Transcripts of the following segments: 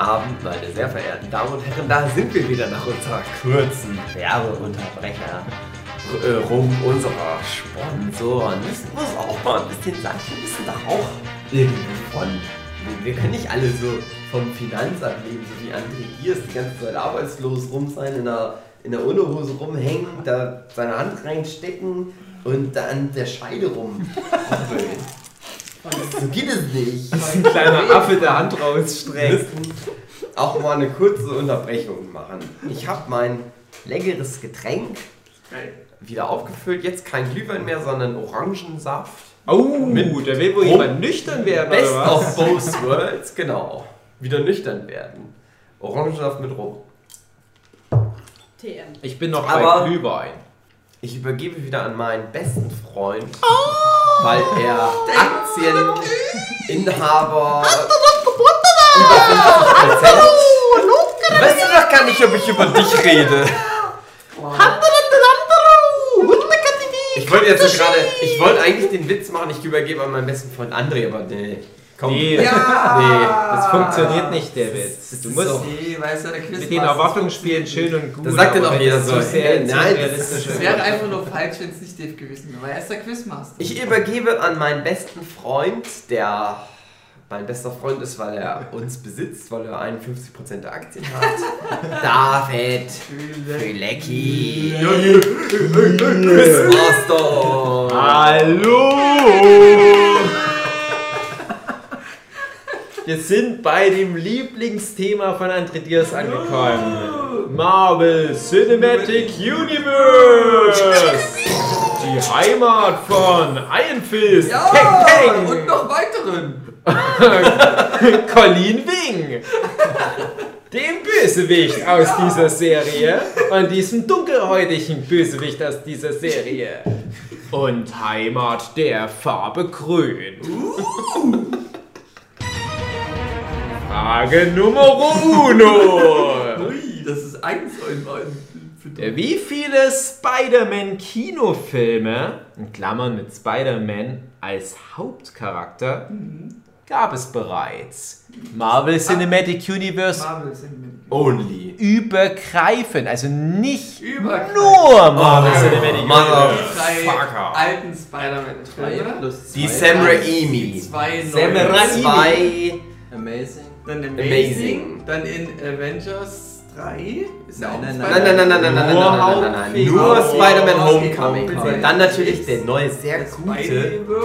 Abend, meine sehr verehrten Damen und Herren. Da sind wir wieder nach unserer kurzen Werbeunterbrecher äh, rum unserer Sponsoren. Das muss auch mal ein bisschen sagen. Wir wissen doch auch irgendwie von. Wir können nicht alle so vom Finanzamt leben, so wie André Giers, die ganze Zeit arbeitslos rum sein, in der, in der Unterhose rumhängen, da seine Hand reinstecken und dann der Scheide rum. So geht es nicht. Ein kleiner Affe der Hand rausstreckt. Auch mal eine kurze Unterbrechung machen. Ich habe mein leckeres Getränk wieder aufgefüllt. Jetzt kein Glühwein mehr, sondern Orangensaft. Oh, Mit der will wohl jemand nüchtern werden, Best oder was? of both worlds, genau. Wieder nüchtern werden. Orangensaft mit Rum. TM. Ich bin noch Aber- bei Glühwein. Ich übergebe wieder an meinen besten Freund, weil er Aktieninhaber über 50 Weißt du doch gar nicht, ob ich über dich rede. Ich wollte jetzt so gerade, ich wollte eigentlich den Witz machen, ich übergebe an meinen besten Freund André, aber nee. Komm. Nee, Nee. das funktioniert nicht, das Du musst so- Nee, weißt du, der Quiz mit den Erwartungen spielen schön und gut. Das sagt dann auch wenn jeder so, sehr nein, das Es wäre einfach nur falsch, wenn es nicht Dave gewesen wäre, weil er ist der Quizmaster. Ich übergebe an meinen besten Freund, der mein bester Freund ist, weil er uns besitzt, weil er 51% der Aktien hat. David Fülecki. Quizmaster. Hallo! Wir sind bei dem Lieblingsthema von André Diaz angekommen. Marvel Cinematic Universe! Die Heimat von Iron Fist, Ja, Peng und Peng, noch weiteren. Colleen Wing, dem Bösewicht aus dieser Serie und diesem dunkelhäutigen Bösewicht aus dieser Serie. Und Heimat der Farbe Grün. Frage Nummer uno. Ui, das ist eins in beiden. Wie viele Spider-Man-Kinofilme, in Klammern mit Spider-Man als Hauptcharakter, gab es bereits? Marvel Cinematic Universe Marvel Cinematic. Only. übergreifend, also nicht Übergreifend. nur Marvel Cinematic Mother- Universe. Drei Fucker. alten Spider-Man-Filme. Die. Sam Raimi. Zwei Sam. Raimi. Zwei. Amazing. Dann Amazing. Amazing. Dann in Avengers 3. Ist ja Nein, auch nein, ein Nein, nein, nein, nein, nein, nein, nein, Nur nein, nein, nein. Nur Oh, Spider-Man Homecoming. Dann natürlich der neue, sehr gute.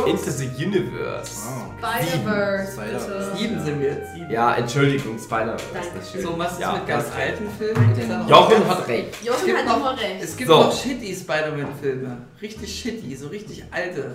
Into the Universe. Spider-Verse. Sieben sind wir jetzt. Ja, Entschuldigung, Spider-Verse. So, was ist mit ganz alten Filmen? Auch- Jochen hat recht. Es Jochen gibt hat immer recht. Es gibt So. noch shitty Spider-Man-Filme. Richtig shitty, so richtig alte.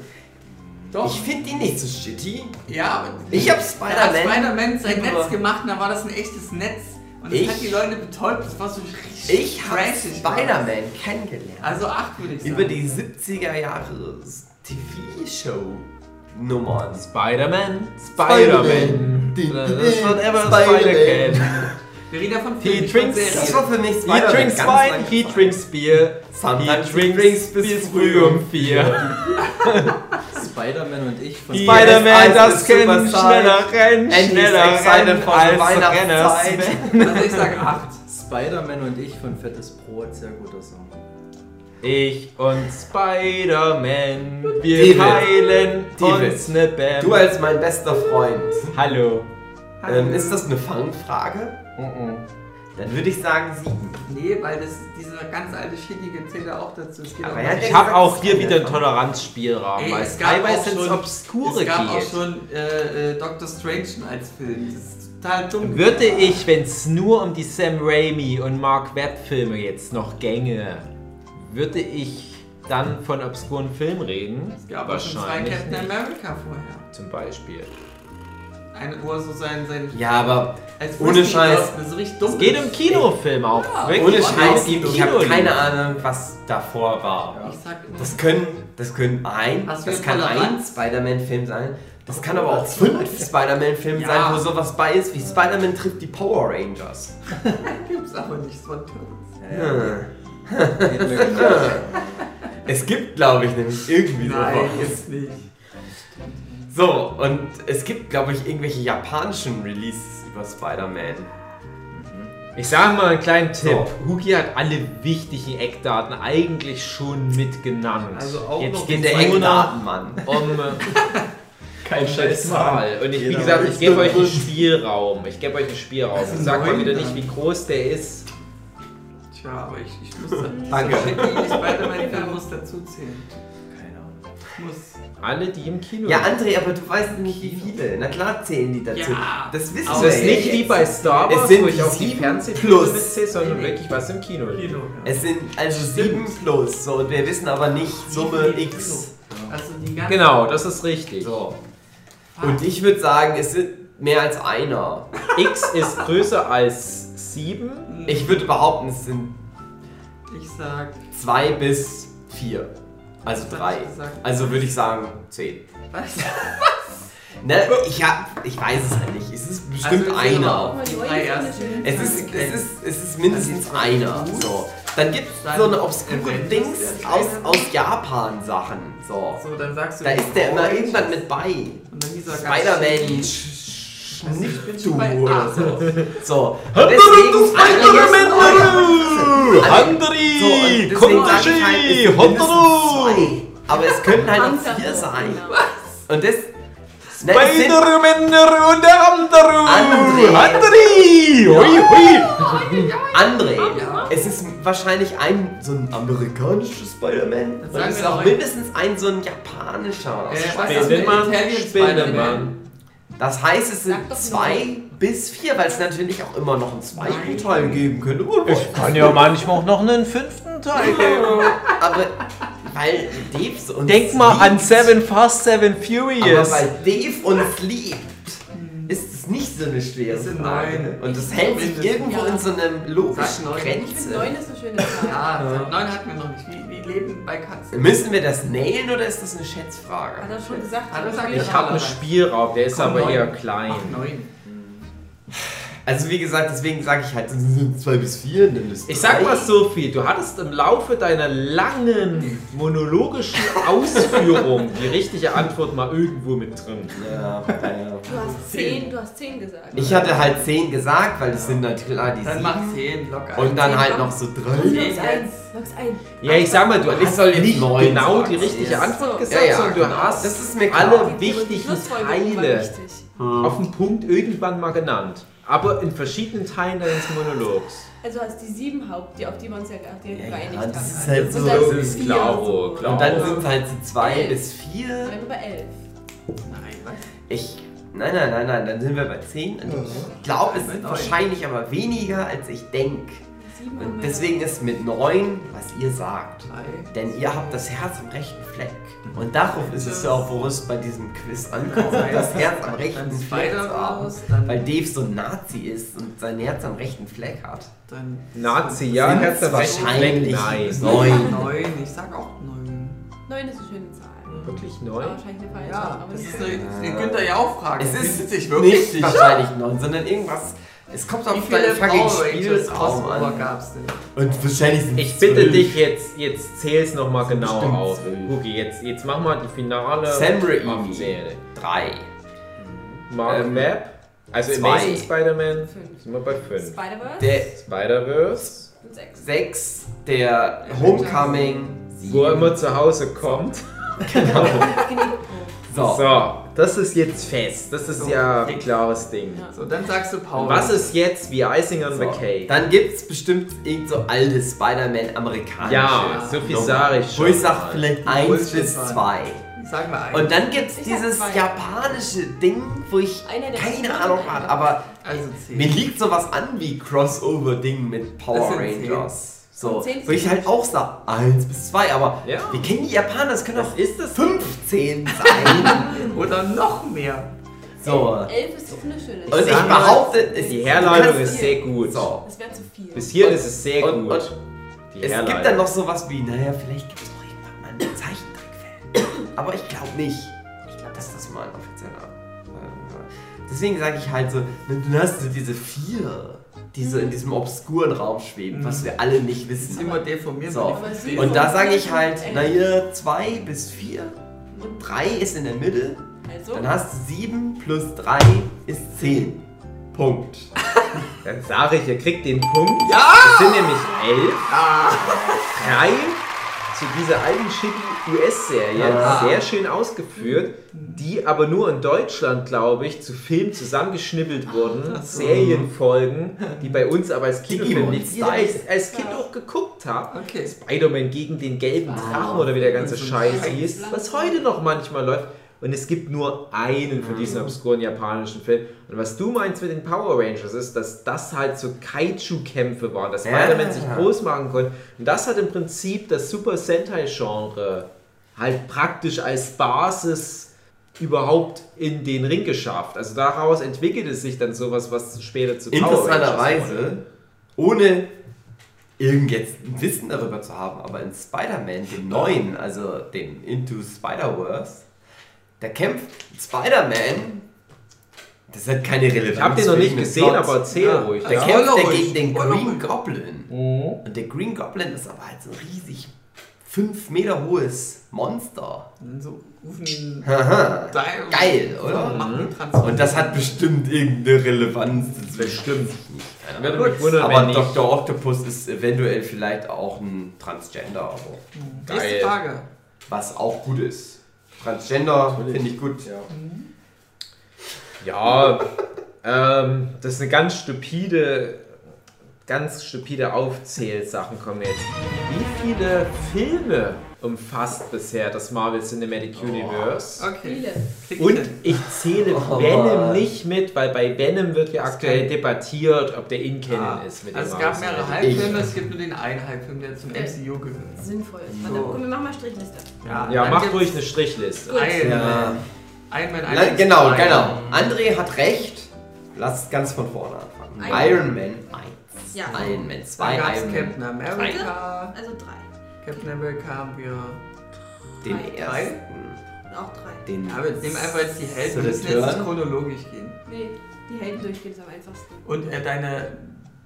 Doch. Ich finde die nicht so shitty. ja, aber Ich hab Da hat Spider-Man. Spider-Man sein. Netz gemacht und da war das ein echtes Netz. Und das Ich- hat die Leute betäubt. Das war so richtig Ich habe. Spider-Man kennengelernt. Also acht würde ich sagen. Über die 70er Jahre TV-Show-Nummern. Spider-Man, Spider-Man. Das wird ever Spider-Man. Wir reden ja von He Filmen, von drinks- Das Serien. war für mich He drinks ganz Wein, he drinks Beer. Sometimes He drinks bis früh um vier. Spider-Man und ich von Spider-Man, das size. schneller rennen, schneller rennen als Renner. Weihnachtszeit. Also ich sage acht. Spider-Man und ich von Fettes Brot, sehr guter Song. Ich und Spider-Man, wir David. teilen David. uns ne Bam. Du als mein bester Freund. Hallo. Ähm, ist das eine Fangfrage? Dann würde ich sagen sieben. Nee, weil das, dieser ganz alte Shittige zählt ja auch dazu. Geht Aber auch hat Ich ja habe auch hier wieder der einen Toleranzspielraum, Ey, weil es gab auch teilweise ins schon- Obskure es gab auch geht. schon äh, äh, Doctor Strange als Film. Das ist total dumm. Würde ich, wenn es nur um die Sam Raimi und Mark Webb Filme jetzt noch gänge, würde ich dann von obskuren Filmen reden? Es gab auch schon zwei Captain nicht. America vorher. Zum Beispiel. Eine, wo er so sein, sein Ja, aber als ohne Scheiß. läuft, so richtig dumm Es geht um Kinofilm auch. Ja, wirklich. ohne Scheiß, die ich habe keine Ahnung, was davor war. Ich sag immer, Das können, das können ein, das kann ein Toleranz? Spider-Man-Film sein. Das kann aber auch fünf Spider-Man-Filme Ja. sein, wo sowas bei ist, wie Spider-Man trifft die Power Rangers. gibt's aber nicht so ein genau. Es gibt, glaube ich, nämlich irgendwie Nein, sowas. jetzt nicht. So, und es gibt, glaube ich, irgendwelche japanischen Releases über Spider-Man. Ich sage mal einen kleinen Tipp. Huki hat alle wichtigen Eckdaten eigentlich schon mitgenannt. Also auch Jetzt noch geht Der Eckdatenmann. um äh, Kein um eine Zahl. Und ich, wie gesagt, ich gebe euch einen Spielraum. Ich gebe euch einen Spielraum. Ich sag mal wieder nicht, wie groß der ist. Tja, aber ich, ich muss Danke. Spider-Man-Film muss dazu zählen. Keine Ahnung. Muss. Alle, die im Kino Ja. André, aber du weißt nicht, wie viele. Na klar zählen die dazu. Ja, das wissen aber wir Das ist nicht wie bei Star Es Wars, sind wo ich auf die sieben Fernsehfilme plus. mitzähle, sondern wirklich was im Kino. Kino. Ja. Es sind also sieben plus. So, und wir wissen aber nicht Summe Sieben X. Also die ganze Genau, das ist richtig. So. Und ich würde sagen, es sind mehr als einer. X ist größer als 7. Ich würde behaupten, es sind Ich sag. zwei bis vier. Also drei. Also würde ich sagen zehn. Was? Ne, ich, hab, ich weiß es halt nicht. Es ist bestimmt Also einer. Es ist, es, ist, es ist mindestens einer. So. Dann gibt es so eine obskure Dings aus, aus Japan Sachen. So. So, dann sagst du. Da ist der immer irgendwann mit bei. Spider-Man Also ich bin schon bei A. so. Deswegen halt, sind mindestens zwei, aber es könnten halt auch vier sein. Und das. Spider-Man und der andere! André. André! Hui, hui! André, es ist wahrscheinlich ein so ein amerikanisches Spider-Man. Und es ist auch mindestens ein so ein japanischer. Äh, was ist. Spider-Man? Das heißt, es sind zwei bis vier, weil es natürlich auch immer noch einen zweiten Teil geben könnte. Kann ja manchmal auch noch einen fünften Teil geben. Aber weil Dave so uns Denk mal an Seven Fast, Seven Aber Furious. weil Dave uns liebt, ist nicht so eine schwere Frage. neun. Und das hält sich irgendwo Ja. in so einem logischen Sag neun. Ich finde Grenze. 9 ist eine schöne Zahl. Ja, neun hatten wir noch nicht. Wie, wie leben bei Katzen? Müssen wir das nailen oder ist das eine Schätzfrage? Hat er schon gesagt? Hat er gesagt, Ich habe einen Spielraum, der ist Komm, aber neun. eher klein. Ach, neun. Also wie gesagt, deswegen sage ich halt, es sind zwei bis vier, dann ist Ich sag mal so viel, du hattest im Laufe deiner langen monologischen Ausführung die richtige Antwort mal irgendwo mit drin. Ja, ja. Du hast 10, du hast 10 gesagt. Ich hatte halt zehn gesagt, weil das sind natürlich klar die Dann mach zehn, locker. Und dann Zehn halt noch so drei. ein. jetzt. Log's ein. Ja, ich sag mal, du hast soll jetzt nicht genau die richtige. Antwort gesagt, Ja, ja, sondern du genau. hast Das ist mir alle wichtigen Teile wichtig. auf den Punkt irgendwann mal genannt. Aber in verschiedenen Teilen deines Monologs. Also hast die 7 Haupt, die, auf die wir uns ja auf die wir Ja, geeinigt ja, haben. das ist halt so- dann das ist vier klar, so. klar. Und dann sind es halt so zwei Elf. bis Dann vier. sind wir bei 11. Nein, was? Ich. Nein, nein, nein, nein, dann sind wir bei zehn. Und ich glaube, es sind wahrscheinlich aber weniger, als ich denke. 7 haben Und deswegen ist mit neun, was ihr sagt. Drei. Denn ihr habt das Herz am rechten Fleck. Und darauf ist es ja auch, worum es bei diesem Quiz ankommt. Das Herz am rechten Dann Fleck zu haben. Weil Dave so ein Nazi ist und sein Herz am rechten Fleck hat. dann Nazi, ja, Herz am rechten wahrscheinlich Fleck, neun. Neun, ich sag auch neun. 9 ist eine schöne Zahl. Wirklich Aber neu? wahrscheinlich eine falsche. Ja, aber das ist eine, den Günther ja auch fragen. Es ist du dich wirklich nicht wahrscheinlich neun, sondern irgendwas. Es kommt Wie auf viele deinen fucking Power Rangers Spielraum Crossover an. gab's denn? Und wahrscheinlich sind Ich es bitte zwölf. dich jetzt, jetzt zähl's nochmal genau auf. Guki, jetzt, jetzt mach mal die finale Sam Raimi. Aufzähle. Drei. Mark Ähm, Webb, also zwei. Amazing Spider-Man, Fünf. sind wir bei 5. Spider-Verse Der Spider-Verse, 6. sechs, der Homecoming. wo er Sieben. immer zu Hause kommt. So. So, das ist jetzt fest. Das ist So, ja ein klares Ding. Ja. So, dann sagst du Power. Was ist jetzt wie Icing on So. the Cake? Dann gibt es bestimmt irgend so alte Spider-Man amerikanische. Ja, so viel sage ich Wo schon ich sag mal. vielleicht eins bis waren. zwei. Sag mal ein. Und dann gibt es Ich dieses japanische Ding, wo ich keine Ahnung habe, aber also mir liegt sowas an wie Crossover-Ding mit Power. Rangers. So, wo ich halt auch sag, eins bis zwei, aber Ja. wir kennen die Japaner, das können auch ist das 15 sein. Oder noch mehr. so. 11 ist auch eine schöne Und ich behaupte, es, Die du Herleitung ist sehr gut. So. Das wäre zu viel. Bis hier Und- ist es sehr und- gut. und Die Es Herleitung. gibt dann noch sowas wie, naja, vielleicht gibt es auch irgendwann mal einen Zeichentrickfilm. Aber ich glaube nicht. Ich glaube, dass das mal ein offizieller. äh, Deswegen sage ich halt so, dann hast du diese vier, die so in diesem obskuren Raum schweben, was wir alle nicht Das ist wissen. immer deformiert. So. Und da sage ich halt, naja, zwei bis vier und drei ist in der Mitte. Also, Dann hast du sieben plus drei ist zehn. Punkt. Dann sage ich, ihr kriegt den Punkt. Ja! Das sind nämlich elf. Drei zu dieser alten shitty US-Serie. Ah. Sehr schön ausgeführt. Die aber nur in Deutschland, glaube ich, zu Film zusammengeschnibbelt wurden. Serienfolgen, die bei uns aber als ich als, als Kind auch geguckt habe. Okay. Spider-Man gegen den gelben Drachen oder wie der ganze Scheiß hieß, was heute noch manchmal läuft. Und es gibt nur einen von diesen obskuren japanischen Filmen. Und was du meinst mit den Power Rangers ist, dass das halt so Kaiju-Kämpfe waren, dass Ja. Spider-Man sich groß machen konnte. Und das hat im Prinzip das Super Sentai-Genre halt praktisch als Basis überhaupt in den Ring geschafft. Also daraus entwickelt es sich dann sowas, was später zu. Interessanterweise, ohne irgend jetzt ein Wissen darüber zu haben, aber in Spider-Man, dem neuen, also dem Into Spider-Verse, da kämpft Spider-Man, das hat keine Relevanz. Ich habe den noch nicht gesehen, Plot. aber erzähl Ja. ruhig. Da Ja. kämpft er gegen den Green. Goblin. Mhm. Und der Green Goblin ist aber halt so ein riesig 5 Meter hohes Monster. Und so rufen ihn. Geil, oder? Transform- Und das hat bestimmt irgendeine Relevanz. Das Bestimmt. Mich wundern, Aber nicht. Dr. Octopus ist eventuell vielleicht auch ein Transgender, aber Nächste Geil. Frage. was auch gut ist. Transgender finde ich gut. Ja, ähm, das ist eine ganz stupide, ganz stupide Aufzählsachen kommen jetzt. Wie viele Filme umfasst bisher das Marvel Cinematic Universe? Okay. Viele. Und ich zähle Oh, Venom nicht mit, weil bei Venom wird ja aktuell debattiert, ob der in Canon Ah, ist mit also dem es gab mehrere Cinematic. Halbfilme, es gibt nur den einen Halbfilm, der zum. MCU gehört. Sinnvoll. So. Warte, komm, wir machen mal Strichliste. Ja, dann mach ruhig eine Strichliste. Gut. Iron Ja. Man. Iron Man Na, 1 genau, zwei. genau. André hat recht. Lass ganz von vorne anfangen. Iron Iron Man 1. Ja. Iron Man 2. Dann gab es Iron Captain. America. Also drei. Captain America haben wir. Den Drei. ersten. Auch drei. Den wir nehmen einfach jetzt die Helden. So Wir müssen jetzt nicht chronologisch gehen. Nee, die Helden durchgehen ist am einfachsten. Und äh, deine,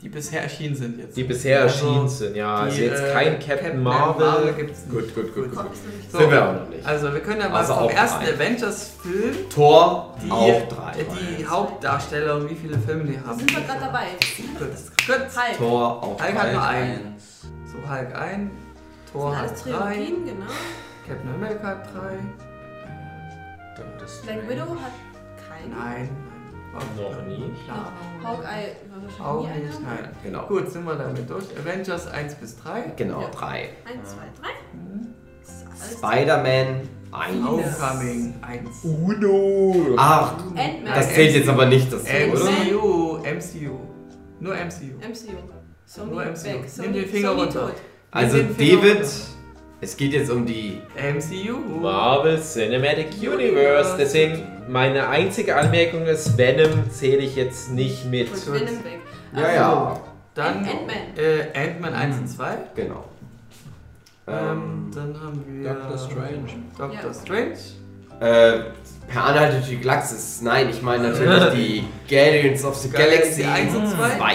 die bisher erschienen sind jetzt. Die bisher Also, erschienen sind, ja. die, Also jetzt äh, kein Captain, Marvel. gibt's nicht. Gut, gut, gut, gut. Nicht So. Sind wir auch noch nicht. Also wir können ja mal Also vom auch ersten. Avengers-Film Tor die, auch drei. die Hauptdarsteller und wie viele Filme die haben. sind wir gerade dabei. Gut. Gut. Halt. Tor auch Hulk hat drei. nur einen. So Hulk ein, sind hat alles drei, Trilogien, genau. Captain America hat drei. Black Widow hat keinen. Nein. Noch nie. Klar. Hawkeye war wahrscheinlich nie nicht, einer. nein. Genau. Gut, sind wir damit durch. Avengers 1 bis 3. Genau, Ja. drei. Eins, zwei, drei. Das ist alles Spider-Man 1. Homecoming 1. Uno! Ach, Ant-Man. das zählt jetzt aber nicht dazu, oder? MCU, MCU. Nur MCU. MCU. Sony Nur MCU. weg. Nimm den Finger Sony runter. tot. Also Finger David, runter. es geht jetzt um die MCU. Marvel Cinematic Universe. Deswegen meine einzige Anmerkung ist, Venom zähle ich jetzt nicht mit. Und. Venom weg. Ja, Also, ja, Dann Ant-Man. äh, Ant-Man 1 und 2. genau. Ähm, Ähm, dann haben wir Doctor Strange. Doctor Ja. Strange. äh, per Anhalter durch die Galaxis. Nein, ich meine natürlich die Guardians of the Galaxy Galaxy 1 und 2. 2.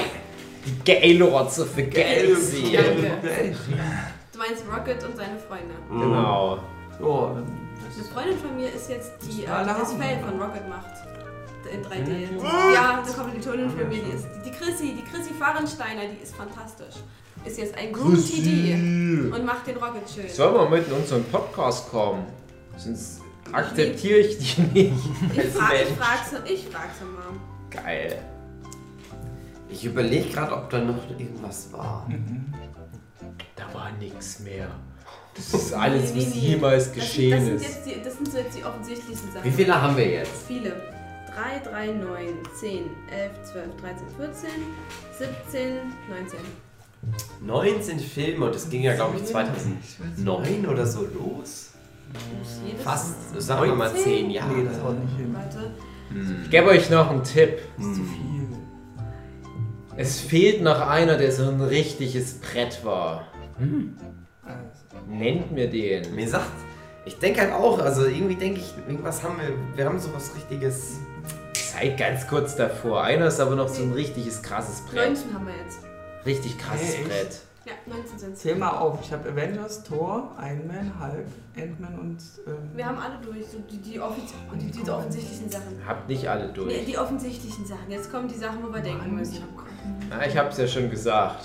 Gaylords of the Galaxy. Ja. Danke. Du meinst Rocket und seine Freunde. Genau. Oh, Eine Freundin von mir ist jetzt die, äh, Alle die das. Fell von Rocket macht. In 3D. Mhm. Ja, eine Kommilitonin von mir, die ist. Die, die Chrissy, die Chrissy Fahrensteiner, die ist fantastisch. Ist jetzt ein Groom TD und macht den Rocket schön. Sollen wir mit in unseren Podcast kommen? Sonst akzeptiere ich die nicht. Ich frag, ich frag's, ich frag's mal. Geil. Ich überlege gerade, ob da noch irgendwas war. Da war nichts mehr. Das ist alles, Nee, nee, was nee. jemals Das sind- geschehen das sind, ist. jetzt die, das sind so jetzt die offensichtlichsten Sachen. Wie viele haben wir jetzt? Viele. 3, 3, 9, 10, 11, 12, 13, 14, 17, 19. 19 Filme und das ging ja, glaube ich, 2009 oder so los. Jedes Fast, sagen wir mal 10 Jahre. nee, das haut nicht hin. Warte. Ich gebe euch noch einen Tipp. Das ist zu Hm. viel. Es fehlt noch einer, der so ein richtiges Brett war. Also, Nennt mir den. Mir sagt, ich denke halt auch, also irgendwie denke ich, irgendwas haben wir, wir haben sowas richtiges. Seid ganz kurz davor. Einer ist aber noch so ein richtiges krasses Brett. 19 haben wir jetzt. Richtig krasses Hey, echt? Brett. Ja, 19 sind es. Zähl mal auf. Ich habe Avengers, Thor, Iron Man, Hulk, Ant-Man und. Ähm, Wir haben alle durch, so die, die, offiz die, die, die offensichtlichen Sachen. Habt nicht alle Nee, durch. die offensichtlichen Sachen. Jetzt kommen die Sachen, wo wir denken müssen. ich hab grad- Na, ich hab's ja schon gesagt.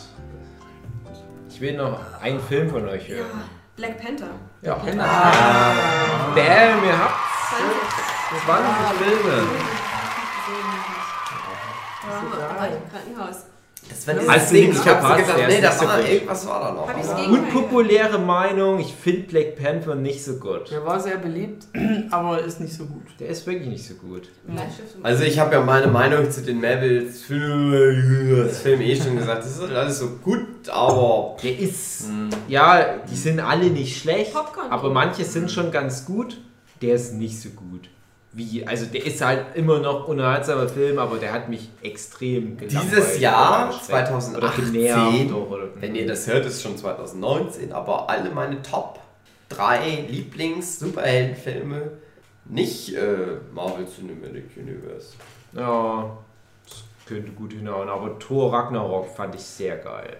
Ich will noch einen Film von euch Ja, hören. Black Panther. Ja. Ah. Bam, ihr habt 20. 20 Filme. Ja, war ich im Krankenhaus. Das war dieses Ding, ich hab gedacht, nee, ist da nicht so war gut. irgendwas war da noch. Hab ich's Unpopuläre Meinung, ich finde Black Panther nicht so gut. Der war sehr beliebt, aber ist nicht so gut. Der ist wirklich nicht so gut. Also ich habe ja meine Meinung zu den Marvels Film eh schon gesagt. Das ist alles so gut, aber Der ist, ja, die sind alle nicht schlecht, Popcorn. aber manche sind schon ganz gut. Der ist nicht so gut. Wie, also der ist halt immer noch unterhaltsamer Film, aber der hat mich extrem Dieses Jahr, oder gestresst 2018, oder genervt. Oder, wenn ihr das hört, ist schon 2019. Aber alle meine Top 3 Lieblings-Superheldenfilme nicht äh, Marvel Cinematic Universe. Ja, das könnte gut hinhauen, aber Thor Ragnarok fand ich sehr geil.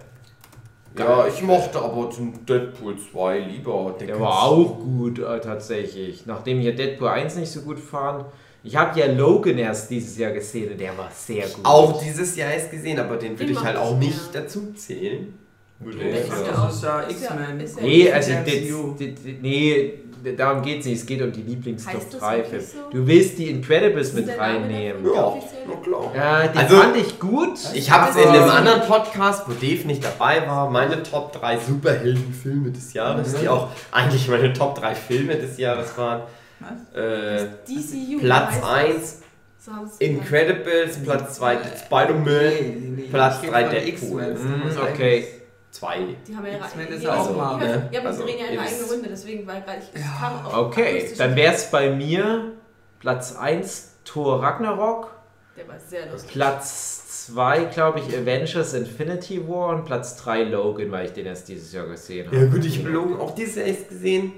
Ja, ich mochte aber den Deadpool 2 lieber. Der war auch gut äh, tatsächlich. Nachdem ich ja Deadpool 1 nicht so gut fand. Ich habe ja Logan erst dieses Jahr gesehen und der war sehr gut. Auch dieses Jahr erst gesehen, aber den würde ich halt auch ich, nicht ja. dazu zählen. Der ist ja Das auch- ist ja X-Men. Nee, also Der das, das, nee, darum geht's nicht. Es geht um die Lieblings-Top Heißt das 3 wirklich Filme. so? Du willst die Incredibles mit der reinnehmen. Ja, Offiziell? na klar. Ja, den Also- fand ich gut. Ich habe es in einem anderen Podcast, wo Dave nicht dabei war, meine Top 3 Superheldenfilme des Jahres, die auch eigentlich meine Top 3 Filme des Jahres waren. Was? Äh, DCU. Platz heißt das. 1 So haben sie es Incredibles, Platz 2 Spider-Man, Nee, nee, Platz ich rede drei von Deadpool. X-Men. Mm, ist okay. 2. Die haben ja ihre die- ja also, Ja, ne? ja, aber Also, die drehen ja ihre eigene Runde, deswegen war gerade ich. Ja. kam auch Okay, dann wäre es bei mir Platz 1 Thor Ragnarok, Der war sehr lustig. Platz 2 glaube ich Avengers Infinity War und Platz 3 Logan, weil ich den erst dieses Jahr gesehen habe. Ja gut, ich habe Logan auch dieses Jahr erst gesehen.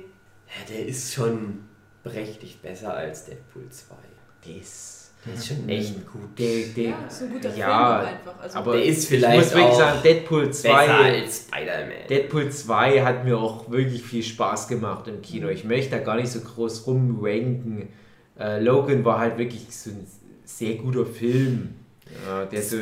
Ja, der ist schon berechtigt besser als Deadpool 2. Der ist, Der ist schon echt gut. der, der, Ja, ist ein guter Film ja, auch einfach. Also, aber Der ist ich vielleicht muss wirklich auch sagen, Deadpool Besser 2 als Spider-Man. Deadpool 2 hat mir auch wirklich viel Spaß gemacht im Kino. Ich möchte da gar nicht so groß rumranken. Äh, Logan war halt wirklich so ein sehr guter Film, ja, der so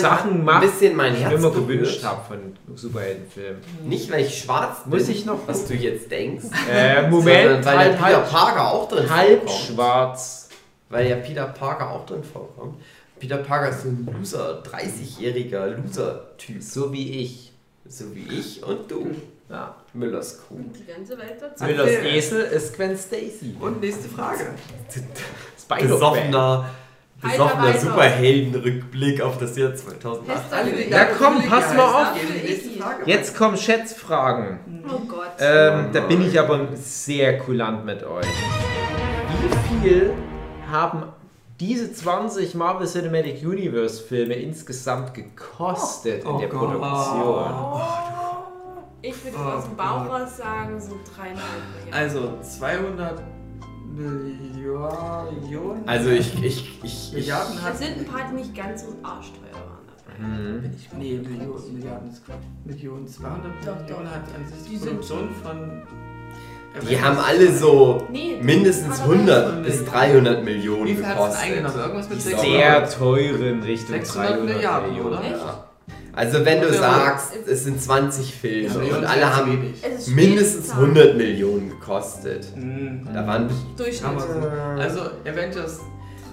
Sachen ein macht, bisschen mein die ich Herz mir immer berührt. gewünscht habe von Superheldenfilmen. Nicht, weil ich schwarz bin, Muss ich noch- was du jetzt denkst. Äh, Moment, sondern weil halt, der Peter halb, Parker auch drin halb vorkommt. schwarz. Weil ja Peter Parker auch drin vorkommt. Peter Parker ist so ein Loser, 30-jähriger Loser-Typ. So wie ich. So wie ich und du. Ja. Müllers Kuh. die ganze Welt dazu. Müllers Okay. Esel ist Gwen Stacy. Und nächste Frage. Spider-Man. Besoffener, besoffener Superheldenrückblick auf das Jahr 2008. Alle Ja, komm, pass mal auf. Jetzt kommen Schätzfragen. Oh Gott. Ähm, da bin ich aber sehr kulant mit euch. Wie viel haben diese 20 Marvel Cinematic Universe Filme insgesamt gekostet in Oh der Gott. Produktion? ich würde Oh aus dem Bauch raus sagen, so dreieinhalb Millionen. Also 200 Millionen. Also ich, ich, ich, ich Milliarden Es hat. sind ein paar, die nicht ganz so arschteuer waren dabei. Mhm. Bin ich, nee, Millionen, Milliarden ist Quatsch. Millionen, 200 Doch, Millionen hat an sich die Produktion von. Die haben alle so Nee, mindestens 100 bis 300 Millionen Wie viel gekostet. eingenommen? Irgendwas mit Die 600? Sehr teuren Richtung 600 300 Milliarden, Millionen. oder? Ja. Also wenn du Ja. sagst, es sind 20 Filme Millionen und alle haben mindestens Spitzenzahl. 100 Millionen gekostet. Hm, Da waren Durchschnitt. Also Avengers 3.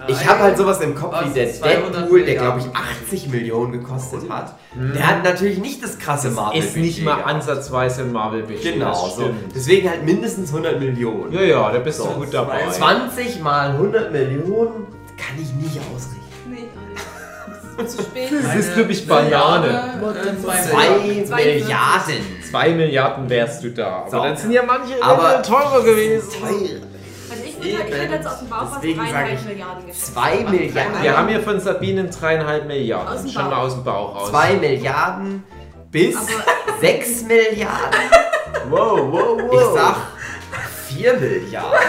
ich habe halt sowas im Kopf wie der 200 Deadpool, der glaube ich Milliarden. 80 Millionen gekostet hat. Der hat natürlich nicht das krasse Marvel Ist nicht mal ansatzweise ein Marvel-Budget. Genau, das so. Deswegen halt mindestens 100 Millionen. Ja, ja, da bist So, du gut dabei. 20 mal 100 Millionen kann ich nicht ausrechnen. Nee. Zu spät. Das ist, glaub ich, Banane. Äh, zwei 2 Milliarden. Zwei Milliarden. 2 Milliarden wärst du da. Aber So. dann sind ja manche Aber- teurer gewesen. Teuer. Ich würde jetzt aus dem Bauch was Deswegen sag dreieinhalb ich Milliarden geschätzt. 2 Milliarden. Wir haben hier von Sabine dreieinhalb Milliarden. Aus dem Schon mal aus dem Bauch raus. 2 Milliarden bis Aber 6 Milliarden. Wow, wow, wow. Ich sag 4 Milliarden.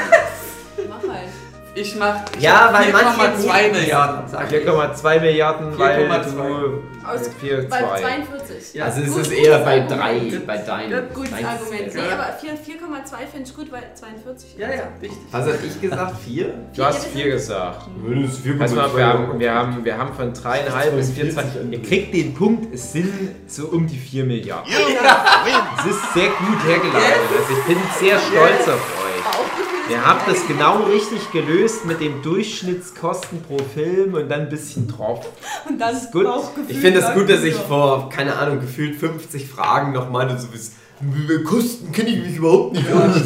Ich mach ich Ja, mach weil manche 4,2 nicht- Milliarden, sag ich. 4,2 Milliarden, weil 4,2. du Aus, 4,2. bei 42. Ja. Also es Gut, ist eher bei Argument. 3, bei deinen. Gutes deins- Argument. Nee, Ja. aber 4 4,2 finde ich gut, weil 42. Ja, ja, richtig. Was hab ich gesagt? 4? Du hast 4 gesagt. Das ist 4,2. Pass mal, wir haben, wir haben, wir haben von 3,5 bis 4,2. Ihr kriegt den Punkt, es sind so um die 4 Milliarden. Es ist sehr gut hergeleitet. Also ich bin sehr stolz auf euch. Auch Ihr habt das genau richtig gelöst mit dem Durchschnittskosten pro Film und dann ein bisschen drauf. Und dann ist gut. Ich finde es gut, dass ich vor, keine Ahnung, gefühlt 50 Fragen noch meinte, so bis Kosten kenne ich mich überhaupt nicht aus.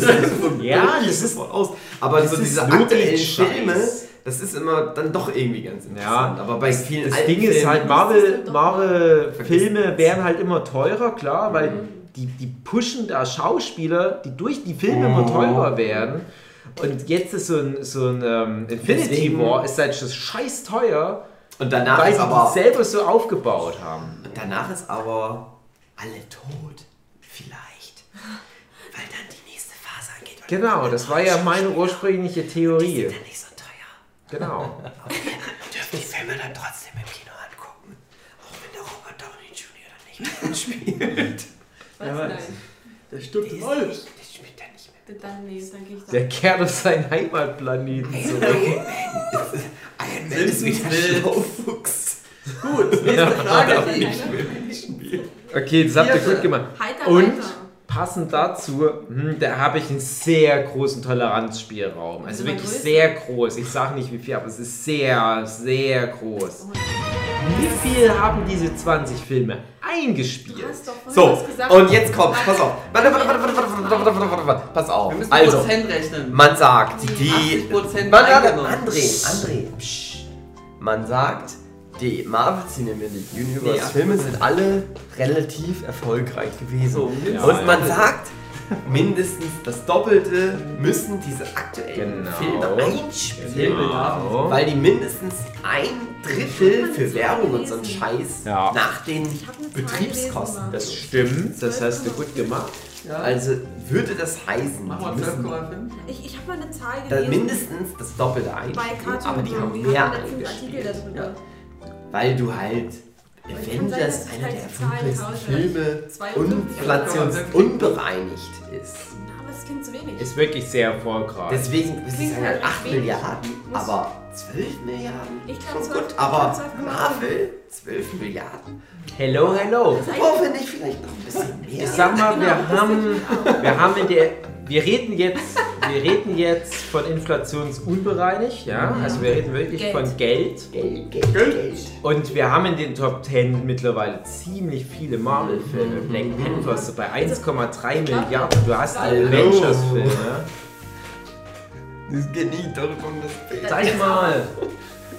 Ja, das ist- aus. Aber das so diese aktuellen Filme, das ist immer dann doch irgendwie ganz interessant. Ja, aber bei vielen Das alten Ding ist halt, Marvel, Marvel-Filme werden halt immer teurer, klar, weil Mhm. die, die pushen da Schauspieler, die durch die Filme immer teurer werden. Und jetzt ist so ein, so ein ähm, Infinity Deswegen- War ist halt schon scheiß teuer, Und danach weil ist sie aber die selber so aufgebaut haben. Und danach ist aber alle tot. Vielleicht. Weil dann die nächste Phase angeht. weil Genau, das war ja meine ursprüngliche Die Theorie. sind dann nicht so teuer. Genau. Dürfen die Filme dann trotzdem im Kino angucken. Auch wenn der Robert Downey Jr. dann nicht mehr mitspielt. Was? Ja, was? Nein. Der stirbt spielt dann nee, dann gehe ich da. Der kehrt auf seinen Heimatplaneten zurück. Iron Man ist wieder Wild. Schlaufuchs. Gut, nächste Frage. Okay, das habt ihr gut gemacht. Heiter Und passend dazu, hm, da habe ich einen sehr großen Toleranzspielraum. Also wirklich größer? sehr groß. Ich sage nicht wie viel, aber es ist sehr, sehr groß. Oh, Wie viel haben diese 20 Filme eingespielt? du hast doch So, was gesagt. und jetzt kommt's. Pass auf. Warte, warte, warte, warte, warte, warte, warte, warte, warte, warte. Pass auf. Wir müssen Also, Prozent rechnen. man sagt, die... 80% Warte, warte. André, André. Psch. Man sagt, die Marvel Cinematic Universe Nee, Filme sind alle relativ erfolgreich gewesen. So, Ja, Und man ja. sagt, mindestens das Doppelte müssen diese aktuellen Genau. Filme einspielen. Genau. Weil die mindestens ein Drittel für Werbung und so einen Scheiß Ja. nach den Betriebskosten. Das stimmt, das hast du gut gemacht. Ja. Also würde das heißen, Machen die wir müssen 12,5. Ich, ich habe mal eine Zahl da gelesen. mindestens das Doppelte bei einspielen, Cartoon aber die haben mehr letztens Artikel eingespielt. darüber. Weil du halt kann Avengers ich einer der die Zahlen erfolgreichsten tausche. Filme 52. inflationsunbereinigt ist. Klingt zu wenig. Ist wirklich sehr erfolgreich. Deswegen Klingt sagen halt 8 wenig. Milliarden, aber 12 Milliarden? Ich glaub, Schon 12 gut, aber glaub, 12 Marvel 12 Milliarden? Hello, hello. Wo finde ich vielleicht noch ein bisschen mehr? Ich sag mal, wir Genau, haben, auch. wir haben in der, wir reden jetzt, wir reden jetzt von inflationsunbereinigt, ja, also wir reden wirklich Geld. von Geld. Geld, Geld, Geld. Und wir haben in den Top 10 mittlerweile ziemlich viele Marvel-Filme. Black Panther ist so bei 1,3 Milliarden. Du hast. Avengers-Filme. Das geht nicht darum, das Bild. Zeig mal.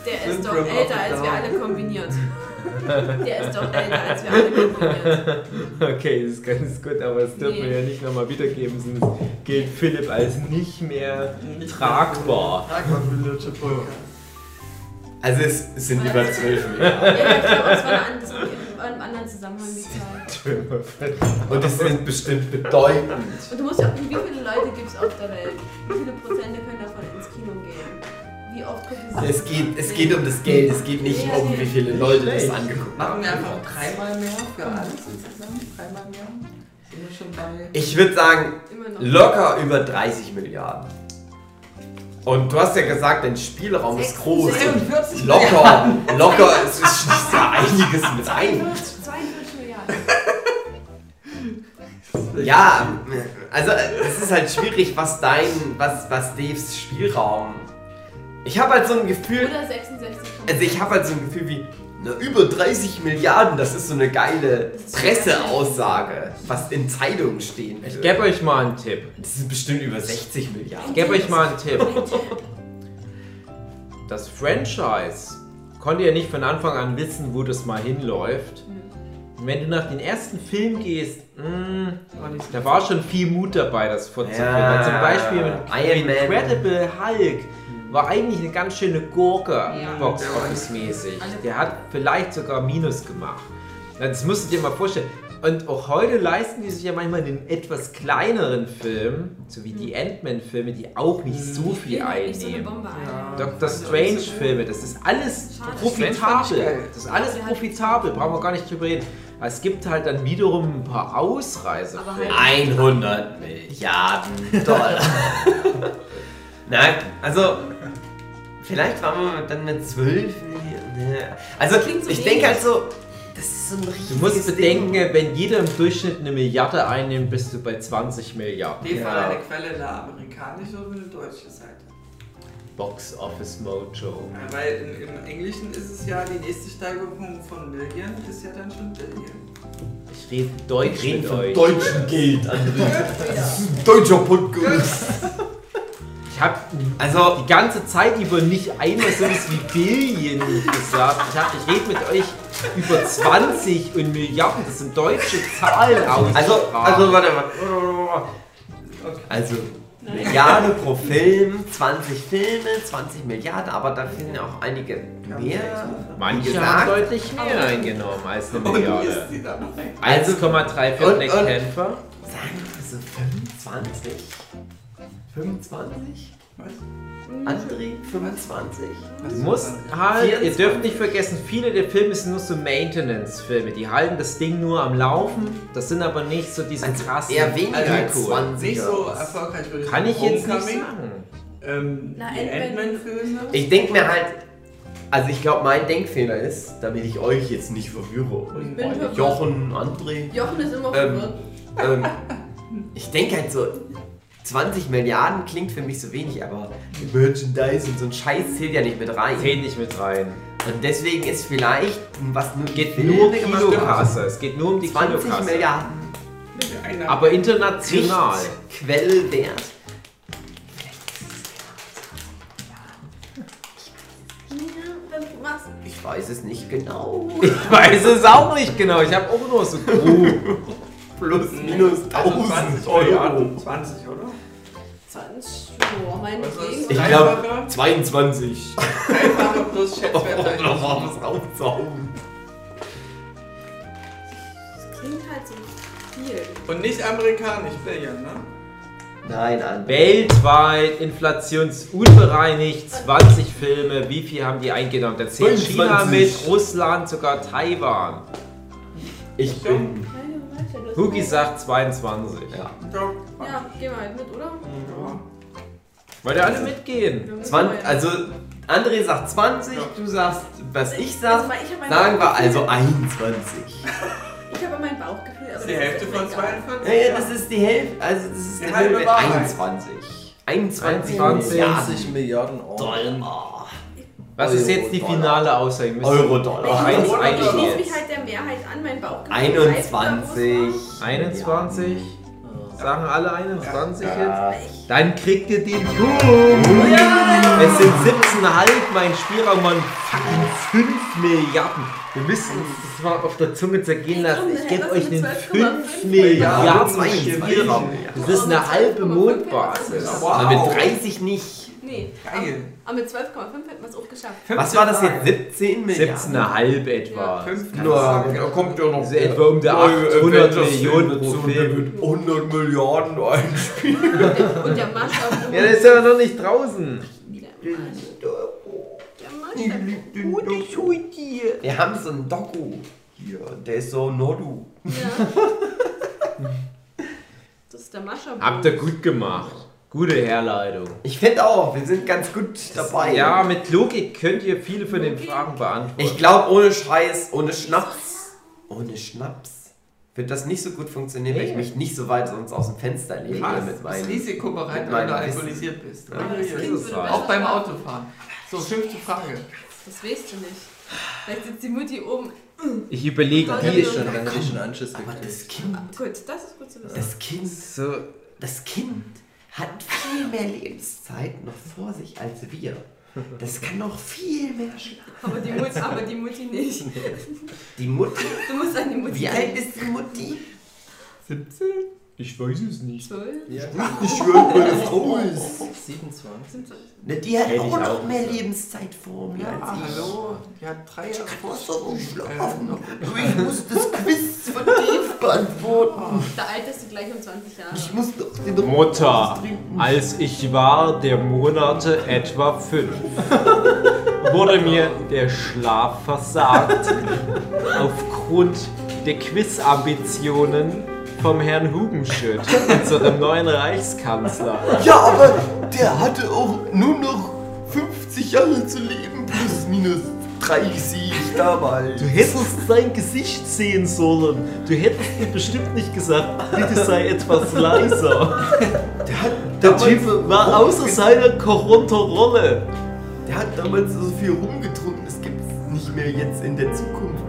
Der ist doch älter als wir alle kombiniert. Der ist doch älter als wir alle. Okay, das ist ganz gut, aber das dürfen wir Nee. ja nicht nochmal wiedergeben, sonst gilt Philipp als nicht mehr tragbar. Tragbar für den Podcast. Also es, sind über 12 Milliarden. Ja, ja, klar, das war das in einem anderen Zusammenhang die Zahl. Und es sind bestimmt bedeutend. Und du musst ja auch gucken, wie viele Leute gibt es auf der Welt? Wie viele Prozente können davon Es geht, es geht um das Geld, es geht nicht um, wie viele Leute das angeguckt Machen haben. wir einfach dreimal mehr für alles insgesamt? Dreimal mehr? Sind wir schon bei. Ich würde sagen, locker über 30 Milliarden. Und du hast ja gesagt, dein Spielraum ist groß. 46 Locker, locker, es ist- schließt ja einiges mit ein. 42, 42 Milliarden. Ja, also es ist halt schwierig, was dein, was, was Daves Spielraum. Ich habe halt so ein Gefühl, Oder 66 also ich habe halt so ein Gefühl wie, na, über 30 Milliarden, das ist so eine geile Presseaussage, was in Zeitungen stehen Ich würde. gebe euch mal einen Tipp. Das sind bestimmt über 60 Milliarden. Ich gebe euch mal einen Tipp. Das Franchise konnte ja nicht von Anfang an wissen, wo das mal hinläuft. Und wenn du nach den ersten Film gehst, mh, da war schon viel Mut dabei, das fortzuführen. Ja, Weil Zum Beispiel Iron mit Man. Incredible Hulk war eigentlich eine ganz schöne Gurke, Ja. Box Office mäßig. Der hat vielleicht sogar Minus gemacht. Das musst du dir mal vorstellen. Und auch heute leisten die sich ja manchmal einen etwas kleineren Film, so wie die Ant-Man-Filme, die auch nicht so viel so eine einnehmen. Bombe Ja. Doctor Strange-Filme, das ist alles Schade. profitabel. Das ist alles profitabel, brauchen wir gar nicht drüber reden. Es gibt halt dann wiederum ein paar Ausreisefilme. halt- 100 Milliarden Dollar. Nein, also vielleicht waren wir dann mit 12 Milliarden. Also klingt so ich denke halt so, das ist so ein richtiges Du musst Ding. bedenken, wenn jeder im Durchschnitt eine Milliarde einnimmt, bist du bei 20 Milliarden. Die Ja. war eine Quelle eine amerikanische oder eine deutsche Seite? Box Office Mojo. Ja, weil im, im Englischen ist es ja die nächste Steigerung von Million ist ja dann schon Billion. Ich rede Deutsch reden mit von euch. deutschen Geld, André. Deutscher Podcast. Ich habe Also, die ganze Zeit über nicht einmal sowas wie Billion gesagt. Ich, hab- ich rede mit euch über 20 und Milliarden. Das sind deutsche Zahlen aus. also, also warte mal. Also, Milliarde pro Film, 20 Filme, 20 Milliarden, aber da finden ja auch einige mehr. Manche gesagt. haben deutlich mehr eingenommen als eine Milliarde. die dann noch rein? 1,3 für Und- Black und- Panther. Sagen wir so 25? 25? Was? André, 25? Was Du musst halt, ihr 24. dürft nicht vergessen, viele der Filme sind nur so Maintenance-Filme. Die halten das Ding nur am Laufen. Das sind aber nicht so diese Also krassen. eher weniger als Recos. 20. Nicht so erfolgreich würde ich Kann ich jetzt nicht sagen. Ähm, Na, die Ant-Man- Ant-Man-Filme. Ich denke mir halt, also ich glaube, mein Denkfehler ist, damit ich euch jetzt nicht verwirre bin. Jochen, André, Jochen ist immer Ähm, verwirrt. ähm, ich denke halt so, 20 Milliarden klingt für mich so wenig, aber Merchandise und so ein Scheiß zählt ja nicht mit rein. Zählt nicht mit rein. Und deswegen ist vielleicht, was nur Geht nur um wird, Kilokasse. Es geht nur um die 20 Kilokasse. Milliarden Eine- Aber international. Quellwert. Ich weiß es nicht genau. Ich weiß es auch nicht genau. Ich habe auch nur so grob. Plus, minus also 1000 20 Euro. Milliarden. 20, oder? 20, oh, mein Was ist Ding. Ich glaube Dreifache? 22. Dreifache plus Oh, Schätzwert. da war was rauszuhauen. Das klingt halt so viel. Und nicht amerikanisch, Billion, ne? Nein, André. Weltweit inflationsunbereinigt 20 Filme. Wie viel haben die eingenommen? Da zählt China 25. mit, Russland, sogar Taiwan. Ich bin. Hugi sagt 22. Ja. Ja. Gehen wir halt mit, oder? Ja. Wollt ihr alle mitgehen? Wir müssen 20, mal- also, André sagt 20, Ja. du sagst, was ich Also, sag. weil ich Sagen wir also 21. Ich habe mein Bauchgefühl, aber Das ist das die Hälfte ist von mir egal. 42. Ja, ja, das ist die Hälfte, also das ist Die die halbe Hälfte Wahrheit. 21. 21 21 Milliarden Milliarden Euro. Dollar. Was ist Euro, jetzt die finale Aussage? Ihr müsst Euro, Ich, Dollar. Eins ich, ich einigen schließe mich halt der Mehrheit an, mein Bauchgefühl. greift da, wo es 21. 21? Sagen alle 21 Ja. jetzt? Dann kriegt ihr den Punkt. Es sind 17,5, mein Spielraum waren fucking 5 Milliarden. Wir müssen uns das mal auf der Zunge zergehen lassen. Ich gebe euch einen 5 Milliarden Spielraum. Das ist eine halbe Mondbasis. Aber mit 30 nicht. Nee, Geil. aber mit 12,5 hätten wir es auch geschafft. Was war das jetzt? 17 Milliarden? 17,5 etwa. Fünf Nur, da kommt ja noch. Also etwa um die 800 Millionen pro Film. 100 Milliarden einspielen. Und der Maßstab. Ja, der ist aber noch nicht draußen. Der Maßstab. Wir haben so einen Doku hier, der ist so Nodu. Ja. Das ist der Maßstab. Habt ihr gut gemacht. Gute Herleitung. Ich finde auch, wir sind ganz gut dabei. Ja, mit Logik könnt ihr viele von den Fragen beantworten. Ich glaube, ohne Scheiß, ohne Schnaps, ohne Schnaps wird das nicht so gut funktionieren, weil ich mich nicht so weit sonst aus dem Fenster lege Krass, mit das meinen. risikobereit, mit wenn du meinem alkoholisiert bist. Ja. Das Ja, das Auch beim. Autofahren. So, fünfte Frage. Das weißt du nicht. Vielleicht sitzt die Mutti oben. Ich überlege Die ist schon, hätte ich schon Anschiss Aber gekriegt. das Kind, Gut, das ist gut zu wissen. das Kind, so. das Kind hat viel mehr Lebenszeit noch vor sich als wir. Das kann noch viel mehr schlafen. Aber die Mutti, aber die Mutti nicht. Die Mutti, Du musst an die Mutti wie alt denken. ist die Mutti? 17? Ich weiß es nicht. 12? Ja, Ich schwöre, meine Frau ist. 27. Ne, die hat Hätte auch ich noch auch mehr gesagt. Lebenszeit vor mir Ja, als ich. hallo. Die hat drei Jahre So Vorsprung. schlafen. Äh, Aber ich muss das Quiz von Dave beantworten. Da altest du gleich um 20 Jahre. Ich muss doch den Mutter, als ich war der Monate etwa fünf, wurde mir der Schlaf versagt aufgrund der Quizambitionen vom Herrn Hugenschütt, unserem neuen Reichskanzler. Ja, aber der hatte auch nur noch 50 Jahre zu leben, plus minus 30 damals. Du hättest sein Gesicht sehen sollen. Du hättest mir bestimmt nicht gesagt, bitte sei etwas leiser. Der hat Der Typ war außer seiner Rolle. Der hat damals so viel rumgetrunken, das gibt's nicht mehr jetzt in der Zukunft,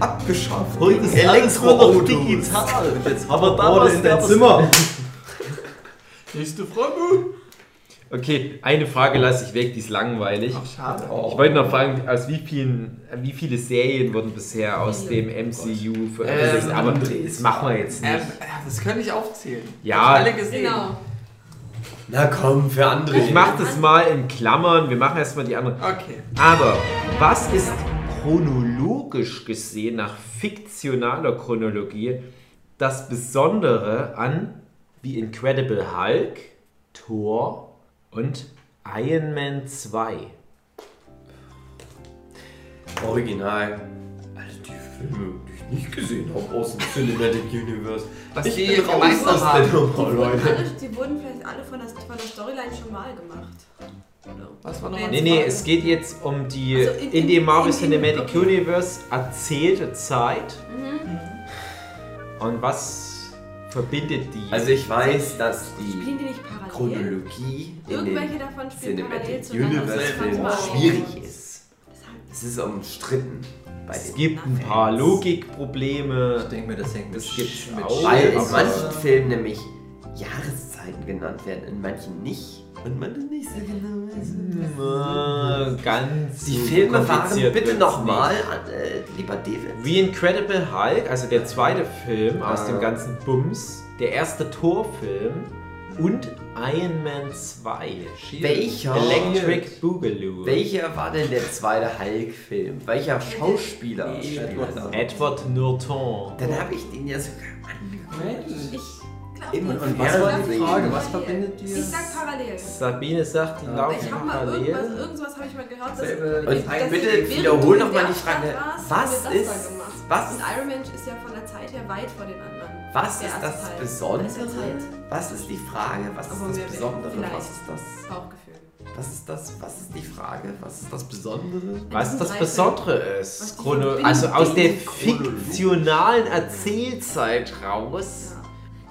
abgeschafft. Heute ist alles nur noch Elektroautos. digital. Jetzt Aber damals in dein Zimmer. Nächste Frage. Okay, eine Frage lasse ich weg, die ist langweilig. Ach, schade. Ich wollte noch fragen, aus wie vielen, wie viele Serien wurden bisher aus dem MCU veröffentlicht? Ähm, Aber das machen wir jetzt Ähm, nicht. ja, das könnte ich aufzählen. Ja. Hab ich alle gesehen. Genau. Na komm, für andere. Ich mache das mal in Klammern, wir machen erstmal die anderen. Okay. Aber was ist chronologisch gesehen, nach fiktionaler Chronologie, das Besondere an The Incredible Hulk, Thor und Iron Man 2? Original. Also die Filme, die ich nicht gesehen habe aus dem Cinematic Universe. Was ich die bin raus aus der Nummer, wurden, Leute. alle, die wurden vielleicht alle von der, von der Storyline schon mal gemacht. Was war noch Nee, Nee, nee, es geht jetzt um die Also in- in, dem in- Marvel in- in- Cinematic okay. Universe erzählte Zeit. Mhm. Und was verbindet die? Also ich weiß, dass die die nicht parallel? Chronologie in Irgendwelche den davon spielen parallel Cinematic. Universe auch. schwierig ist. Es ist umstritten es gibt ein paar Logikprobleme. Ich denke mir, das hängt mit, Das mit. Weil in manchen Filmen nämlich Jahreszeiten genannt werden, in manchen nicht. Und man das nicht so genau weiß. Äh, Ganz Die so Filme waren bitte nochmal, äh, lieber David. The Incredible Hulk, also der zweite Film aus Ah. dem ganzen Bums, der erste Torfilm und Iron Man 2. Welcher, Electric Boogaloo. welcher war denn der zweite Hulk-Film? Welcher Schauspieler Edward da? Edward Norton. Dann habe ich den ja sogar angeguckt. Ich die- und ich was glaub, war die Frage? Was parallel. verbindet die? Ich sag parallel. Sabine sagt, die Ja. laufen Ich habe mal parallel. irgendwas habe ich mal gehört, dass, Selbe- dass Und ich- bitte wiederhol du noch in mal der die Frage, was haben wir das ist- da gemacht. was- Und Iron Man ist ja von der Zeit her weit vor den anderen. Was ist das Teil. Besondere? Das ist ja. Was ist die Frage? Was ist Aber das Besondere? Was ist das? Bauchgefühl. Was ist das? Was ist die Frage? Was ist das Besondere? Was das Besondere ist, Chrono also aus der fiktionalen Erzählzeit raus, Ja.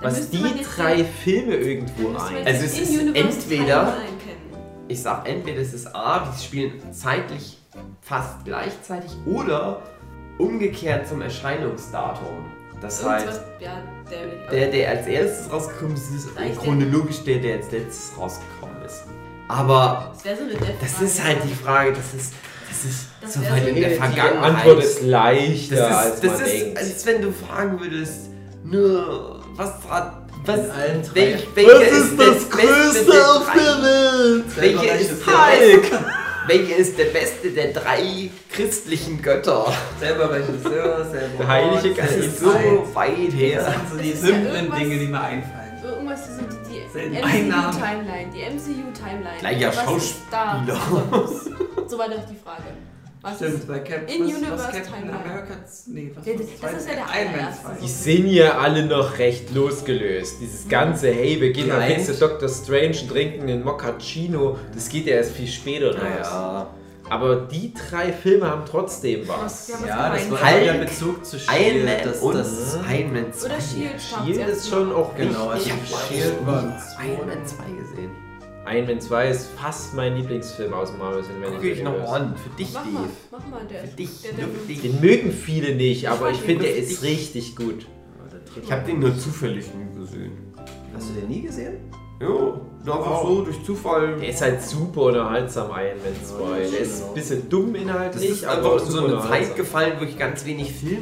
Was die man drei Filme irgendwo man ein. Also es ist entweder-. Ich sag entweder es ist A, die spielen zeitlich fast gleichzeitig oder umgekehrt zum Erscheinungsdatum. Das heißt, ja, der, der als erstes rausgekommen ist, ist chronologisch der, der als letztes rausgekommen ist. Aber das wäre so eine das ist halt die Frage, das ist, das ist Das so weit so in die- der die Die Vergangenheit. Antwort ist leichter, das als ist, man das ist denkt. als wenn du fragen würdest, nur was hat, was, In allen drei. welch, welcher ist, der beste der drei? Welt? Welcher ist, der beste, welcher ist der beste der drei christlichen Götter? Selber Regisseur, selber. Der heilige Das Geist. ist so weit Das her. sind so die ist ja simplen irgendwas- Dinge, die mir einfallen. Irgendwas, die sind die, die. MCU-Timeline. Die MCU-Timeline. Gleicher Was ist da Schauspieler. besonders? Soweit auf die Frage. Was Stimmt, ist, bei Cap In was, was Universe Captain Timeline. America. Nee, was Ja, war das- das ist ja der allererste. 2. Die sind ja alle noch recht losgelöst. Dieses ganze, hey, wir gehen mal Nein. fix zu Dr. Strange und trinken den Moccacino, das geht ja erst viel später raus. Aber die drei Filme haben trotzdem was. Ja, was Ja, das war. Hulk, der Bezug zu Iron Shield. Man das, und das, Iron Man 2. Oder Shield Shield ist schon auch Genau, also Ich wichtig. hab Shield war Iron Man 2 gesehen. Iron Man 2 ist fast mein Lieblingsfilm aus dem Marvel Cinematic Guck ich noch Universe. an. Für dich, Mach mal, Dave. mach mal, der, Für dich, der, der, nur für dich. Den mögen viele nicht, aber ich mag finde, der ist richtig gut. Ich hab den nur zufällig nie gesehen. Hast du den nie gesehen? Ja, einfach so durch Zufall. Der ist halt super unterhaltsam, Iron Man 2. Der ist ein bisschen dumm Das inhaltlich, ist aber einfach in so eine Zeit gefallen, wo ich ganz wenig Film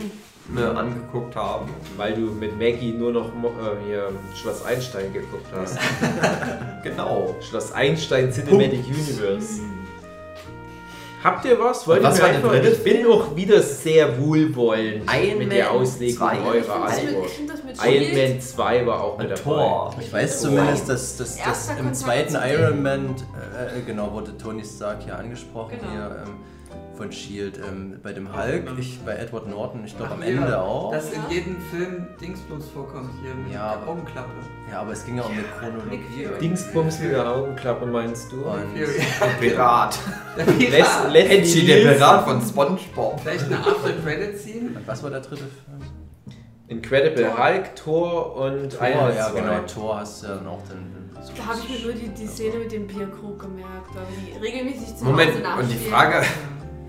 mir angeguckt haben. Weil du mit Maggie nur noch äh, hier Schloss Einstein geguckt hast. Genau. Schloss Einstein Cinematic Universe. Habt ihr was? Wollt Was ihr war mir einfach, ich bin auch wieder sehr wohlwollend Iron mit der Auslegung 2. eurer Antwort. Iron Man 2 war auch mit Ein dabei. Tor. Ich weiß Tor. zumindest, dass, dass, dass im zweiten Iron. Man, äh, äh, genau, wurde Tony Stark hier angesprochen, Genau. hier ähm, von S.H.I.E.L.D. Ähm, bei dem Hulk, ich, bei Edward Norton, ich glaube am Ende ja, auch. Dass in jedem Film Dingsbums vorkommt hier mit Ja, der Augenklappe. Ja, aber es ging ja um eine Chronologie. Dingsbums mit der Augenklappe meinst du? Und Pirat. Der Les Pirat. Leslie Edgy, der. Pirat von Spongebob. Vielleicht eine After-Credit-Scene. und was war der dritte Film? Incredible Hulk, Thor und Thor, Iron Man ja 2. genau, Thor hast du ja dann auch dann so Da habe ich mir nur die, die Szene mit dem Bierkrug gemerkt, weil die regelmäßig zu Moment, Hause und die. Frage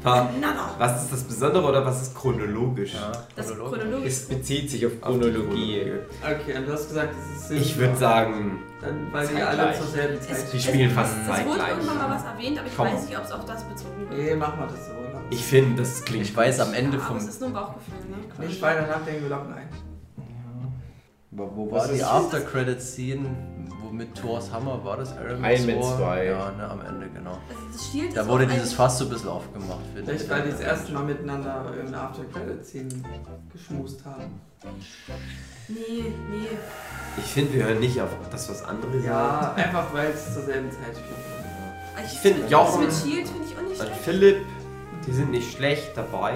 na. was ist das Besondere oder was ist chronologisch? Ja, Das chronologisch. Es bezieht sich auf Chronologie. Okay, und du hast gesagt, es ist Ich würde sagen, Dann, weil die alle zeitgleich. zur selben Zeit die spielen fast Es wurde zeitgleich. irgendwann mal was erwähnt, aber ich Komm. weiß nicht, ob es auf das bezogen wird. Nee, machen wir das so. oder? Ich finde, das klingt. Ich weiß am Ende Ja, aber vom. es ist nur ein Bauchgefühl, ne? Nicht weiter nachdenken, wir locken ein. Wo, war die ist- After-Credit-Scene, wo mit Thors Hammer war das Iron Man Iron Man 2? 2. Ja, ne, am Ende, genau. Also Da wurde dieses Fass so ein bisschen aufgemacht, finde ich. Vielleicht, weil die das erste Mal miteinander in der After-Credit-Scene geschmust haben. Nee, nee. Ich finde, wir hören nicht auf das, was andere Ja, einfach weil es zur selben Zeit spielt. Also Ich finde das Jochen mit Shield finde ich auch nicht Und schlecht. Philipp, die sind nicht schlecht dabei.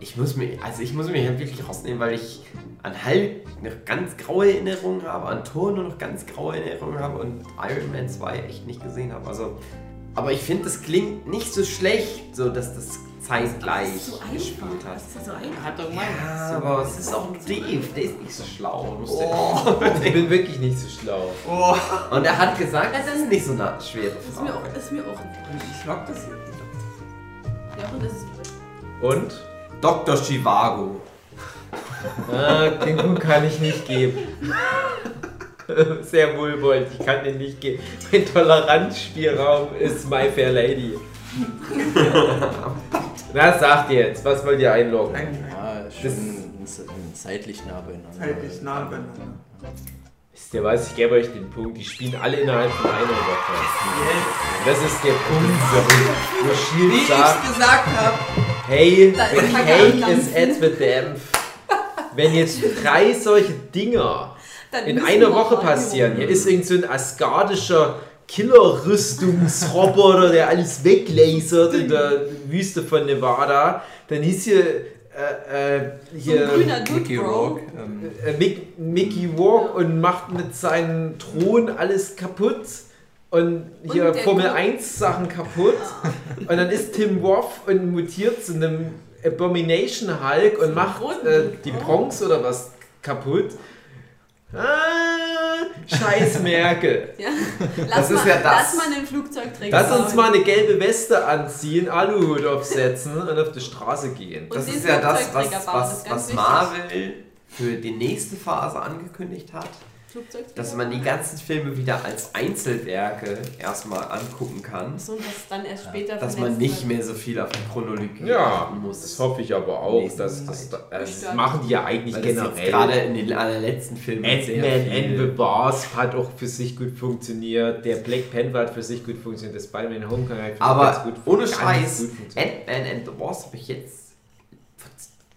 Ich muss mir, also ich muss mich wirklich rausnehmen, weil ich an Hulk noch ganz graue Erinnerungen habe, an Thor nur noch ganz graue Erinnerungen habe und Iron Man 2 echt nicht gesehen habe. Also, aber ich finde, das klingt nicht so schlecht, so dass das zeitgleich Das ist so gespielt hat. Das ist ja so einfach. Hat doch gemeint. Ja, aber es ist auch nur Dave, der ist nicht so schlau. Oh. Ich bin wirklich nicht so schlau. Oh. Und er hat gesagt, Ja, das ist nicht so eine schwere Das ist mir Frage. auch, ist mir auch Ich lock das jetzt. Jochen, das ist Und? Dr. Chivago. Ah, den Kuh kann ich nicht geben. Sehr wohlwollend, ich kann den nicht geben. Mein Toleranzspielraum ist My Fair Lady. Na, sagt ihr jetzt, was wollt ihr einloggen? Ein Ja, schon zeitlich nah beieinander. zeitlich nah beieinander. Wisst ihr was, ich gebe euch den Punkt, die spielen alle innerhalb von einer Woche. Das ist der Punkt, wo Wie Shield ich sagt, gesagt habe. hey, the cake is at the damn. Wenn jetzt drei solche Dinger Dann in einer Woche passieren. Hier ist irgend so ein asgardischer Killerrüstungsroboter, der alles weglasert in der Wüste von Nevada. Dann hieß hier, äh, äh, So hier Dude, Mickey Bro. Rourke. Ähm, äh, Mick, Mickey Walk und macht mit seinem Thron alles kaputt. Und hier Und Formel Gro- 1 Sachen kaputt. Und dann ist Tim Wolf und mutiert zu einem Abomination Hulk und macht äh, die Bro. Bronx oder was kaputt. Ah, scheiß Merkel. Ja. Lass, Das ist mal, ja das. lass mal einen Flugzeugträger Lass uns mal eine gelbe Weste anziehen, Aluhut aufsetzen und auf die Straße gehen. Und Das ist ja das, was, was, was. Marvel für die nächste Phase angekündigt hat. Dass man die ganzen Filme wieder als Einzelwerke erstmal angucken kann. So, dass dann erst später Dass man nicht mehr so viel auf die Chronologie Ja, achten muss. das hoffe ich aber auch. Dass, das, Zeit. das, machen die ja eigentlich Weil generell. gerade in den allerletzten Filmen Ant-Man and the. Wasp hat auch für sich gut funktioniert. Der Black Panther hat für sich gut funktioniert. Das Spider-Man Homecoming hat für sich Aber ganz gut ohne ganz Scheiß, funktioniert. Ant-Man and the Wasp habe ich jetzt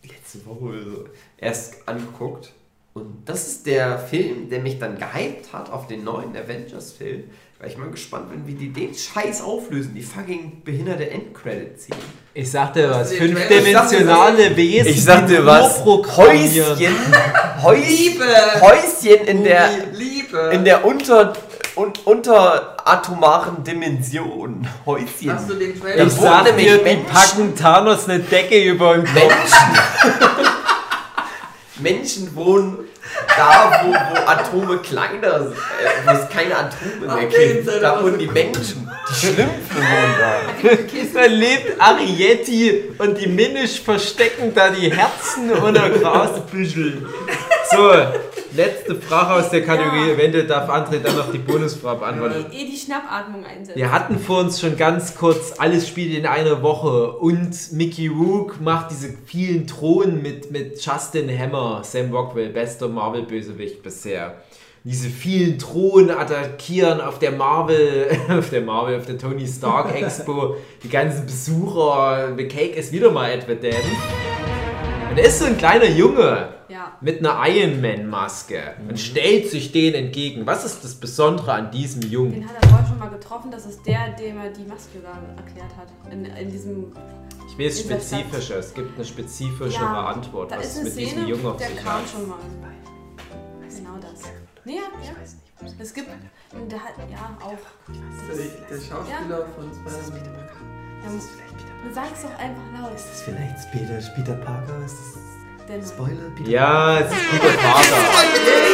letzte Woche oder so erst angeguckt. Und das ist der Film, der mich dann gehypt hat auf den neuen Avengers-Film. Weil ich mal gespannt bin, wie die den Scheiß auflösen. Die fucking behinderte Endcredit ziehen. Ich sagte was, was, fünfdimensionale fünfdimensionale Wesen. Ich sag dir was. Häuschen. Häuschen. Liebe! Häuschen in der, Liebe! in der unter, un, unteratomaren Dimension. Häuschen. Hast du den Ich Trailer Das sag dir, nämlich die packen Thanos eine Decke über den Kopf. Menschen. Menschen wohnen da, wo, wo Atome kleiner sind, äh, wo es keine Atome mehr gibt. Da wohnen die. Menschen. Die Schlümpfe wohnen da. Da lebt Arietti und die Minisch verstecken da die Herzen unter Grasbüscheln. So, letzte Frage aus der Kategorie. Eventuell darf André dann noch die Bonusfrage beantworten. Eh die Schnappatmung einsetzen. Wir hatten vor uns schon ganz kurz, alles spielt in einer Woche und Mickey Rook macht diese vielen Thronen mit, mit Justin Hammer, Sam Rockwell, bester Marvel-Bösewicht bisher. Diese vielen Thronen attackieren auf der Marvel, auf der Marvel, auf der Tony Stark Expo, die ganzen Besucher, The Cake ist wieder mal evident. Und da ist so ein kleiner Junge Ja. mit einer Iron Man Maske und stellt sich denen entgegen. Was ist das Besondere an diesem Jungen? Den hat er vorher schon mal getroffen. Das ist der, dem er die Maske da erklärt hat. In, in diesem. Ich will es spezifischer. Es gibt eine spezifischere Ja, Antwort, Da was ist es eine mit diesem Szene, Jungen auf der sich kam hat. schon mal. Genau das. Nee, ja, ja. Es gibt. und Der hat. Ja, auch. Das Der, ist, der Schauspieler von Spider-Man. ja, sag's doch einfach laut. Ist das vielleicht Peter, Peter Parker? Ist das Denn Spoiler? Peter Ja, es ist guter Vater.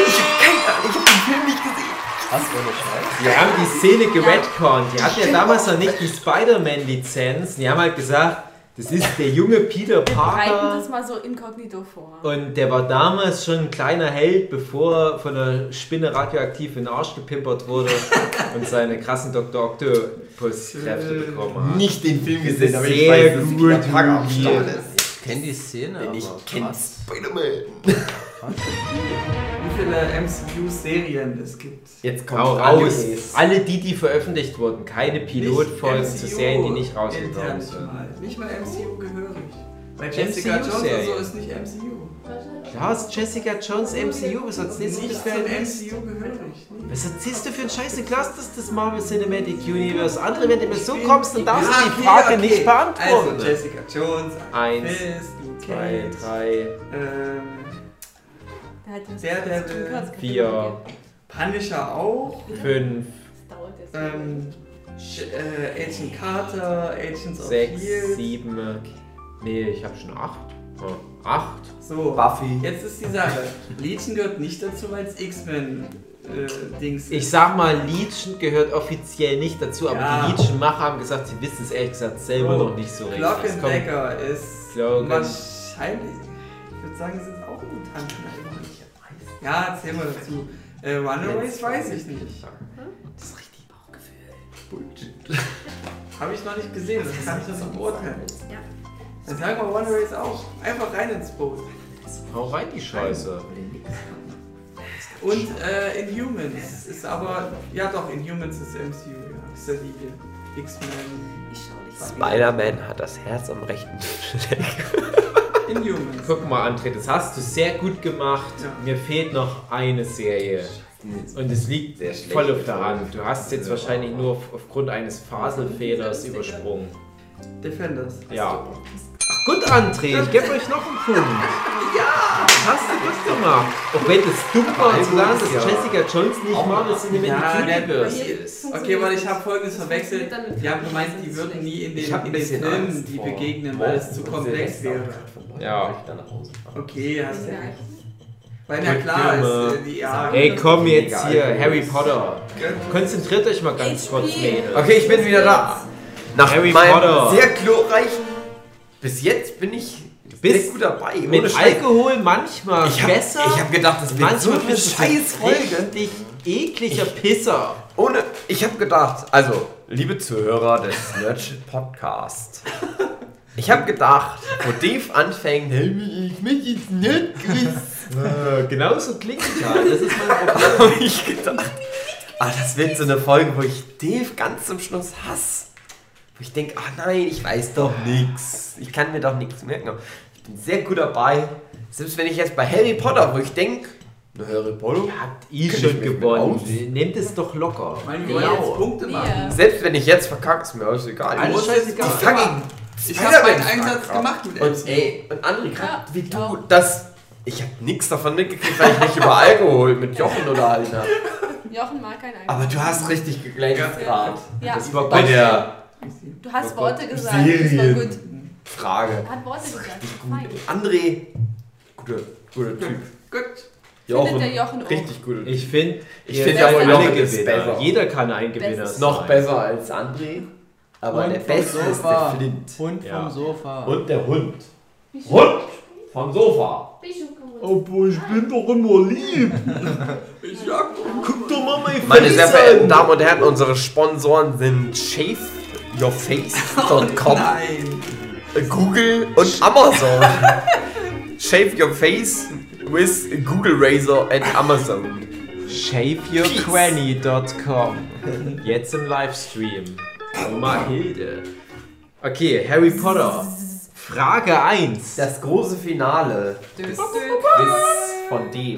Ich hab keine Ahnung, ich hab den Film nicht gesehen. Was, ohne Scheiß? Die haben die Szene geredconnt. Die hatten ja damals noch nicht die Spider-Man-Lizenz. Die haben halt gesagt, das ist der junge Peter wir bereiten Parker. das mal so inkognito vor. Und der war damals schon ein kleiner Held, bevor er von einer Spinne radioaktiv in den Arsch gepimpert wurde und seine krassen Dr. Octopus-Kräfte bekommen hat. Nicht den Film gesehen, aber ich sehr weiß, dass gut, Peter Parker am. Start ist. Ich kenne die Szene, Denn aber ich kenn krass. Spider-Man. Wie viele MCU-Serien es gibt. Jetzt kommt Hau raus. Andres. Alle die, die veröffentlicht wurden. Keine Pilotfolgen zu Serien, die nicht rausgekommen sind. Nicht mal MCU gehörig. Weil Jessica Jones und MCU-Serie. so ist nicht MCU. Klar ist Jessica Jones MCU. Was erzählst du Nicht für ein MCU gehörig. Was erzählst du für ein Scheiße? Klar ist das das Marvel Cinematic Universe. Andere, wenn du mir so kommst, dann darfst du die Frage okay. nicht beantworten. Also Jessica Jones, Eins, Zwei, drei, ähm, Der- Kurz- vier, Punisher auch, fünf, Das dauert jetzt. ähm, äh, Agent Carter, Agents of sechs, Shield. sieben. Nee, ich habe schon acht. Oh, acht. So, Buffy. jetzt ist die Sache. Legion gehört nicht dazu, weil es X-Men-Dings Ich sag mal, Legion gehört offiziell nicht dazu, aber Ja. die Legion-Macher haben gesagt, sie wissen es ehrlich gesagt selber Bro, noch nicht so richtig. Dagger ist Cloak and- wahrscheinlich, ich würde sagen, es sind auch Mutanten. Ja, erzähl mal dazu. Äh, Runaways weiß ich nicht. Das ist richtig Bauchgefühl. Habe ich noch nicht gesehen, das kann ich das noch beurteilen. Ja. Dann sagen wir Runaways auch. Einfach rein ins Boot. Hau rein die Scheiße. Und äh, Inhumans ist aber, ja doch, Inhumans ist MCU, ja. Ist ja die X-Men. Ich schau dich Spider-Man hat das Herz am rechten Fleck. Inhumans. Guck mal, André, das hast du sehr gut gemacht. Ja. Mir fehlt noch eine Serie. Und es liegt voll auf der Hand. Du hast jetzt wahrscheinlich nur auf, aufgrund eines Faselfehlers übersprungen. Defenders. Ja. Ach gut, André, ich gebe euch noch einen Punkt. Ja! Hast du gut gemacht. Auch wenn es dumm war zu sagen, dass Ja. Jessica Jones nicht Auch Marvel Ja, Cinematic der- Universe ist. Okay, weil ich habe folgendes Das verwechselt. Die haben gemeint, das die würden nie in den, in den Filmen Angst die begegnen, weil es zu komplex wäre. Ja. Okay, hast du Ja. recht. Weil na Gut, klar ist äh, die ja. Ey, komm jetzt hier. Harry Potter. Konzentriert euch mal ganz kurz, Mädels. Okay, ich bin wieder da. Nach Harry meinem Potter. sehr glorreichen. Bis jetzt bin ich Bist sehr gut dabei. Ohne Mit Scheiß. Alkohol manchmal Ich hab, besser. ich hab gedacht, das wird so eine scheiß Folge. richtig ekliger Pisser. Ohne, ich habe gedacht, also, liebe Zuhörer des Nerdship Podcast. Ich habe gedacht, wo Dave anfängt, ich möchte jetzt Nerdquiz, Äh, genauso klingt es halt. Das ist mein Problem. habe ich gedacht, ah, das wird so eine Folge, wo ich Dave ganz zum Schluss hasse. Wo ich denke, ach nein, ich weiß doch nichts. Ich kann mir doch nichts merken. Aber Ich bin sehr gut dabei. Selbst wenn ich jetzt bei Harry Potter, wo ich denke, na Harry Potter, Habt ihr Kenn ich schon gewonnen. Nehmt es doch locker. Ich meine, wir wollen jetzt Punkte machen. selbst wenn ich jetzt verkacke, ist mir alles egal. Alles muss scheißegal. Die fucking Ich habe meinen Einsatz gemacht mit Und ey, und André, gerade Ja, wie du, ja. das. Ich habe nichts davon mitgekriegt, weil ich mich über Alkohol mit Jochen unterhalten habe. Jochen mag kein Alkohol. Aber du hast richtig geglänzt Ja. gerade. Ja, Das war Bei gut. der du hast Worte gesagt. Serien. Das war gut. Frage. Er hat Worte gesagt. Fein. André, guter, guter Typ. Gut. Findet der Jochen richtig Typ. Ich finde, Ich ihr find seid ja wohl alle Jochen ist Gewinner. besser. Jeder kann ein Gewinner sein. Noch besser als André. Aber Und der Beste ist der Sofa. Flint. Hund Ja. vom Sofa. Und der Hund. Hund! vom Sofa. Aber ich bin doch immer lieb. Ich jag Guck doch mal mein Meine sehr verehrten Damen und Herren, unsere Sponsoren sind shaveyourface.com, Nein. Google und Amazon. Shave your face with Google Razor and Amazon. ShaveYourCranny.com. Jetzt im Livestream. Oma Hilde. Okay, Harry Potter. Frage 1. Das große Finale ist von dem.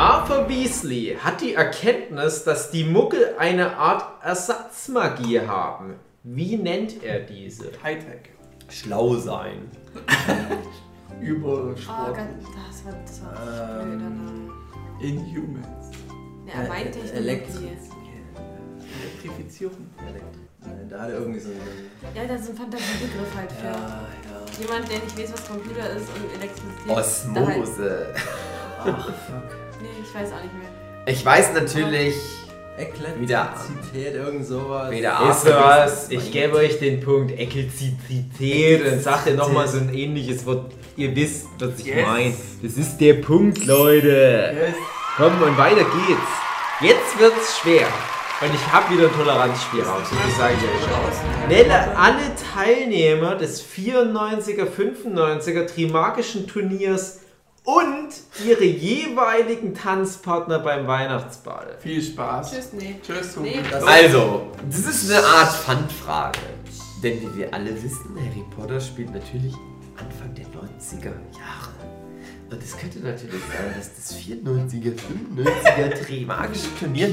Arthur Weasley hat die Erkenntnis, dass die Muggel eine Art Ersatzmagie haben. Wie nennt er diese? Hightech. Schlau sein. Oh Übersport. Gott, das war, das war blöder Name. Inhumans. Ja, Äh, mein Technologie. Elektrifizierung. Nein, Da hat er irgendwie so einen. Ja, das ist ein Fantasiebegriff halt für Ja, ja. jemand, der nicht weiß, was Computer ist und Elektrizität. Da halt- Osmose. Ach, fuck. Ich weiß auch nicht mehr. Ich weiß natürlich, Eklektizität, irgend sowas. Wieder Ist was? Ich gebe euch den Punkt Eklizität und sagt ihr nochmal so ein ähnliches Wort. Ihr wisst, was ich Yes. meine. Das ist der Punkt, Leute. Yes. Komm, und weiter geht's. Jetzt wird's schwer. Und ich habe wieder einen Toleranzspielraum, so viel sage ich euch schon. Nenne alle Teilnehmer des 94er, 95er Trimagischen Turniers und ihre jeweiligen Tanzpartner beim Weihnachtsball. Viel Spaß. Tschüss, nee. Tschüss, Nee. Tobi. Also, das ist eine Art Pfandfrage. Denn wie wir alle wissen, Harry Potter spielt natürlich Anfang der 90er Jahre. Und es könnte natürlich sein, dass das 94er, 95er Trimagische Turnier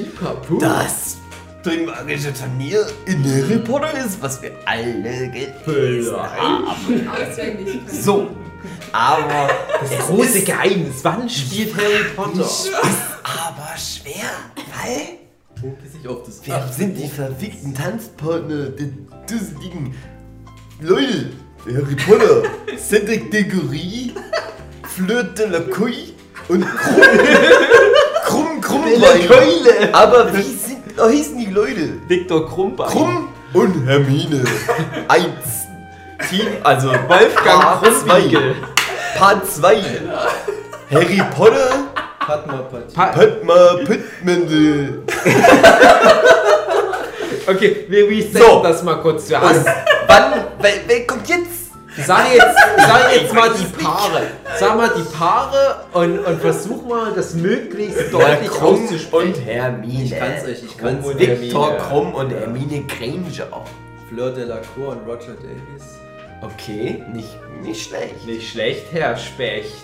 das Trimagische Turnier in Harry Potter ist, was wir alle gelesen haben. Auswendig. So, aber Das große Geheimnis, wann spielt Harry Potter? ist aber schwer, weil sich auf das Wer sind die verfickten Tanzpartner der dusseligen Leute? Harry Potter, Cedric Diggory, Fleur de la Couille und Krumm, Krumm, Krummbein. Keule! Aber wie sind, oh, hießen die Leute? Victor Krumbein. Krumm und Hermine. Eins. Team, also Wolfgang Part. Part 2. Harry Potter, Padma Padma Pittmendel. okay, wir resetten So. das mal kurz zu Und Hause. wann, wer, wer kommt jetzt? Sag jetzt, sag jetzt mal die Paare. Sag mal die Paare und, und versuch mal das möglichst deutlich Krumm und auszusprechen. Hermine. Ich kann's euch, ich kann's. und Victor Hermine. Krumm und Hermine Granger. Fleur de la Cour und Roger Davies. Okay, nicht, nicht schlecht. Nicht schlecht, Herr Specht.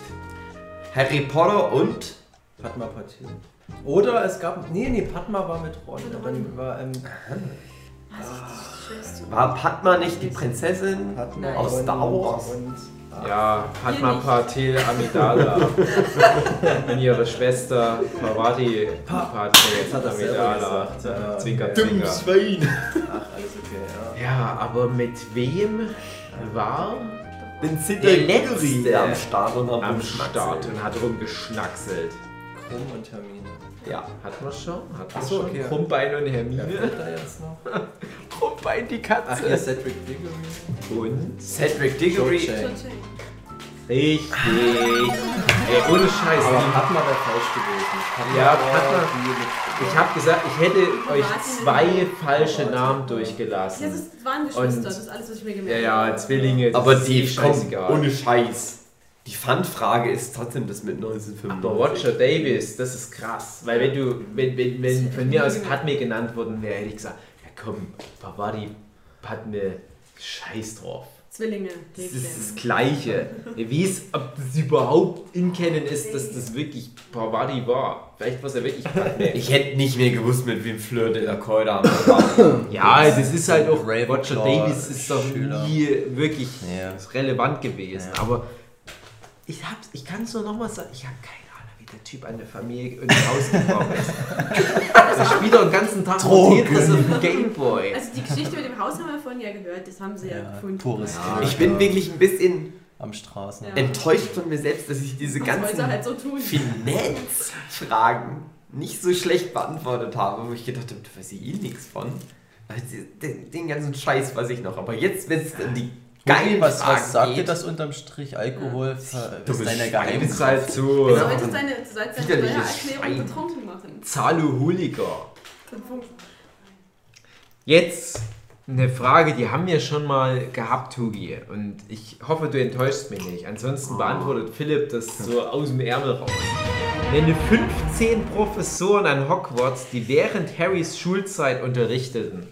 Harry Potter und Padma Partie. Oder es gab. Nee, nee, Padma war mit Ron. Die war ähm, war Padma nicht die Prinzessin Padma aus und, Star Wars? Und, ah, Ja, Padma. Patil Amidala. und ihre Schwester Parvati Patil Jetzt hat selber Amidala. ja. Zwinker, Dumm zwinker. Schwein. Ach, alles okay, ja. Ja, aber mit wem war Den Der Letzte am Start und am am. Start und hat rumgeschnackselt? Krumm und Hermine. Ja. Hat man schon? Hat man Ach schon? okay. Krummbein und Hermine. fehlt da jetzt noch? Krummbein die Ach, Katze. hier Cedric Diggory. Und? Cedric Diggory. Chang. Richtig. Ey, ohne Scheiß. Aber Padma wäre falsch gewesen. Padma Ja, Padma- Ich habe gesagt, ich hätte euch zwei falsche Namen Ja, durchgelassen. das waren Geschwister, das ist alles, was ich mir Ja, gemerkt ja, habe. Zwillinge. das Aber ist die, eh komm, scheißegal. ohne Scheiß. Die Pfandfrage ist trotzdem das mit 1995. Aber Roger Davis, das ist krass. Weil wenn du, wenn, wenn, wenn von mir aus Padme genannt worden wäre, hätte ich gesagt, ja komm, Pavadi, Padme, scheiß drauf. Zwillinge. Das ist das Gleiche. Wie es, ob das überhaupt in Kennen ist, dass das wirklich Pavadi war. Vielleicht war es ja wirklich Padme. Ich hätte nicht mehr gewusst, mit wem Fleur de la Cour da war. Ja, das ist halt auch, Ravenclaw Roger Davis ist doch Schüler. nie wirklich Ja. relevant gewesen. Ja. Aber ich, hab's, ich kann es nur nochmal sagen, ich habe keine der Typ an der Familie und rausgekommen ist. Spielt doch den ganzen Tag Tetris auf dem Gameboy. Also die Geschichte mit dem Haus haben wir vorhin ja gehört, das haben sie ja, Ja, gefunden. pures Ja. Ich bin wirklich ein bisschen Am Straßen. Ja. enttäuscht von mir selbst, dass ich diese Was ganzen halt so tun? Finanzfragen nicht so schlecht beantwortet habe, wo ich gedacht habe, da weiß ich eh nichts von. Also Den, den ganzen Scheiß weiß ich noch. Aber jetzt, wenn es dann die geil was, was sagt dir das unterm Strich? Alkohol Du ist bist deine Du Geheimnis. halt so Du solltest deine, du deine Steuererklärung betrunken machen. Zaluhuliger. Jetzt eine Frage, die haben wir schon mal gehabt, Hugi. Und ich hoffe, du enttäuschst mich nicht. Ansonsten beantwortet Philipp das so aus dem Ärmel raus. Nenne 15 Professoren an Hogwarts, die während Harrys Schulzeit unterrichteten.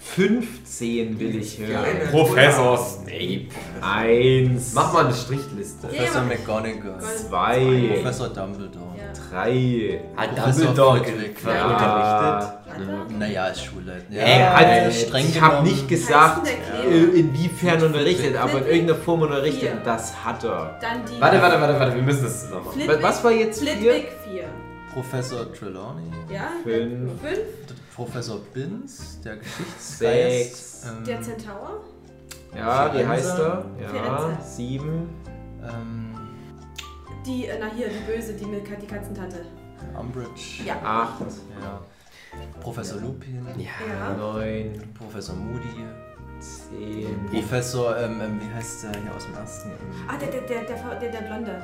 15 will ich hören. Professor Snape. Eins, Mach mal eine Strichliste. Professor McGonagall. zwei, Professor Dumbledore. Ja. drei. Hat Dumbledore unterrichtet? Naja, als Schulleiter. Ja, hat, streng ich habe nicht gesagt, äh, inwiefern unterrichtet, aber in irgendeiner Form unterrichtet. Das hat er. Dann die. Warte, warte, warte, warte, wir müssen das zusammen machen. Was war jetzt? Flitwick 4. Professor Trelawney. Ja? Fünf. 5. Professor Binz, der Geschichtsgeist. Ähm, Der Zentaur. Ja, wie heißt er? Ja, Firenze. sieben. ähm, Die, äh, na hier, die Böse, die mit die Katzentante. Umbridge. Ja. Acht, Ja. Professor Lupin. Ja. neun, Professor Moody. zehn. Professor, ähm, ähm, wie heißt der hier aus dem ersten? Ähm, Ah, der, der, der, der, der, der Blonde.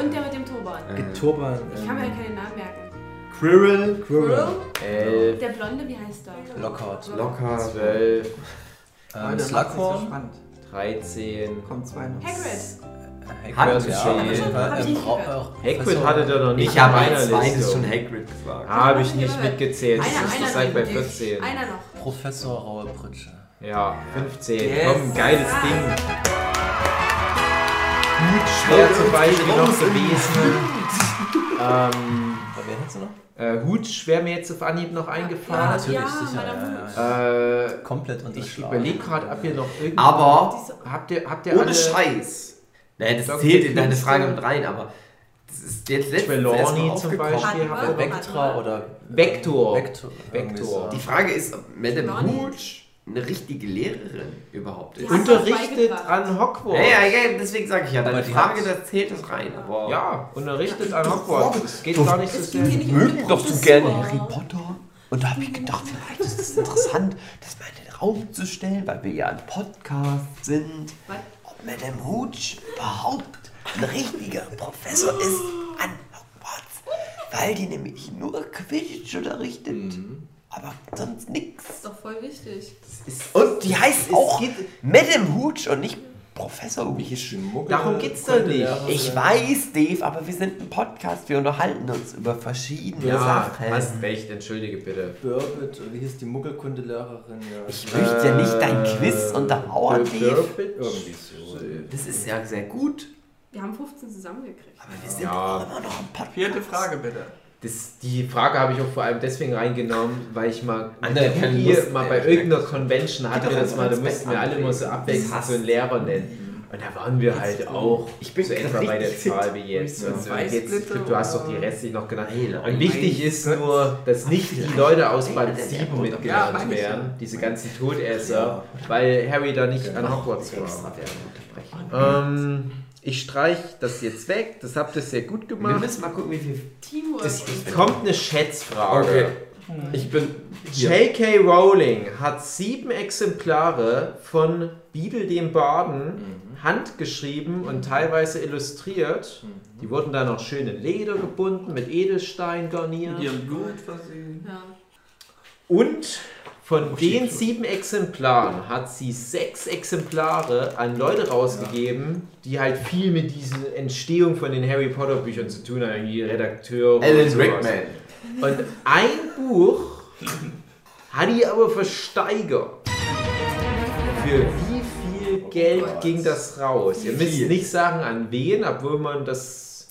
Und der mit dem Turban. Turban. Ich kann mir ja keine Namen merken. Quirrell. Quirrell? Elf, Der Blonde, wie heißt der? Lockhart. Locker. zwölf, Oh, Ähm, der so Slughorn. spannend. dreizehn. Kommt zwei noch. Hagrid. Ja, Hagrid Professor- hattet ihr noch nicht Ich habe zweites Liste. schon Hagrid gesagt. Habe ich nicht mitgezählt. Einer, Das einer ist halt bei noch. 14. Einer noch. Professor Raue Pritsche. Ja, 15. Yes. Komm, geiles Ding. Gut schwer zum Beispiel noch gewesen. ähm, äh, Hut wäre mir jetzt auf Anhieb noch eingefallen. natürlich, ja, sicher. Madame Ja, ja, ja. Äh, Komplett ich unterschlagen. überlege gerade, ob ihr noch irgendwie. Aber Habt ihr, habt ihr ohne alle Scheiß. Naja, das Dr. zählt in deine. Frage mit rein, aber das ist jetzt letztens Trelawney zum. Beispiel Hat-. Vectra oder Vector. Vector. Vector. Die Frage ist, ob Madame. Hooch eine richtige Lehrerin überhaupt ist. Unterrichtet an Hogwarts. Ja, ja, ja, deswegen sage ich ja, deine Frage, hat- da zählt das rein. Aber Ja, unterrichtet an Hogwarts. Es geht gar nicht so Es sehr. mögen doch so gerne Harry Potter. Und da habe ich gedacht, vielleicht ist es interessant, das mal in den Raum zu stellen, weil wir ja ein Podcast sind. Was? Ob Madame Hooch überhaupt ein richtiger Professor ist an Hogwarts. Weil die nämlich nur Quidditch unterrichtet. Aber sonst nichts. Das ist doch voll wichtig. Und die heißt auch Madame Hooch und nicht Professor Hooch. Darum geht's doch nicht. Ich weiß, Dave, aber wir sind ein Podcast. Wir unterhalten uns über verschiedene Ja, Sachen. hast recht, entschuldige bitte. Burbit, wie hieß die Muggelkundelehrerin? Ja. Ich möchte ja nicht dein Quiz untermauern, Dave. Irgendwie so. Das ist ja sehr gut. Wir haben 15 zusammengekriegt. Aber wir sind Ja. auch immer noch ein Podcast. Vierte Frage bitte. Das, die Frage habe ich auch vor allem deswegen reingenommen, weil ich mal Andere Lust mal bei irgendeiner Convention hatten wir das mal, da mussten wir alle immer so abwechselnd so einen Lehrer nennen. Und da waren wir halt auch Ich bin so etwa bei der Zahl wie jetzt. Zwei jetzt du hast doch die restlich noch genannt. Und wichtig ist nur, dass nicht die Leute aus Band 7 Ja, mitgelernt meine ich werden, diese ganzen Todesser, weil Harry da nicht an Hogwarts war. Ähm, ich streich das jetzt weg, das habt ihr sehr gut Wir gemacht. müssen mal gucken, wie viel. Teamwork. Es kommt eine Schätzfrage. Ich bin. J.K. Rowling hat sieben Exemplare von Bibel dem Baden handgeschrieben und teilweise illustriert. Die wurden dann noch schön in Leder gebunden, mit Edelstein Mit garniert. ihrem Blut versehen. Ja. Und von den sieben Exemplaren hat sie sechs Exemplare an Leute rausgegeben, die halt viel mit dieser Entstehung von den Harry Potter Büchern zu tun haben, wie Redakteure. und Alan. Rickman. Und ein Buch hat die aber versteigert. Für wie viel Geld ging das raus? Ihr müsst nicht sagen an wen, obwohl man das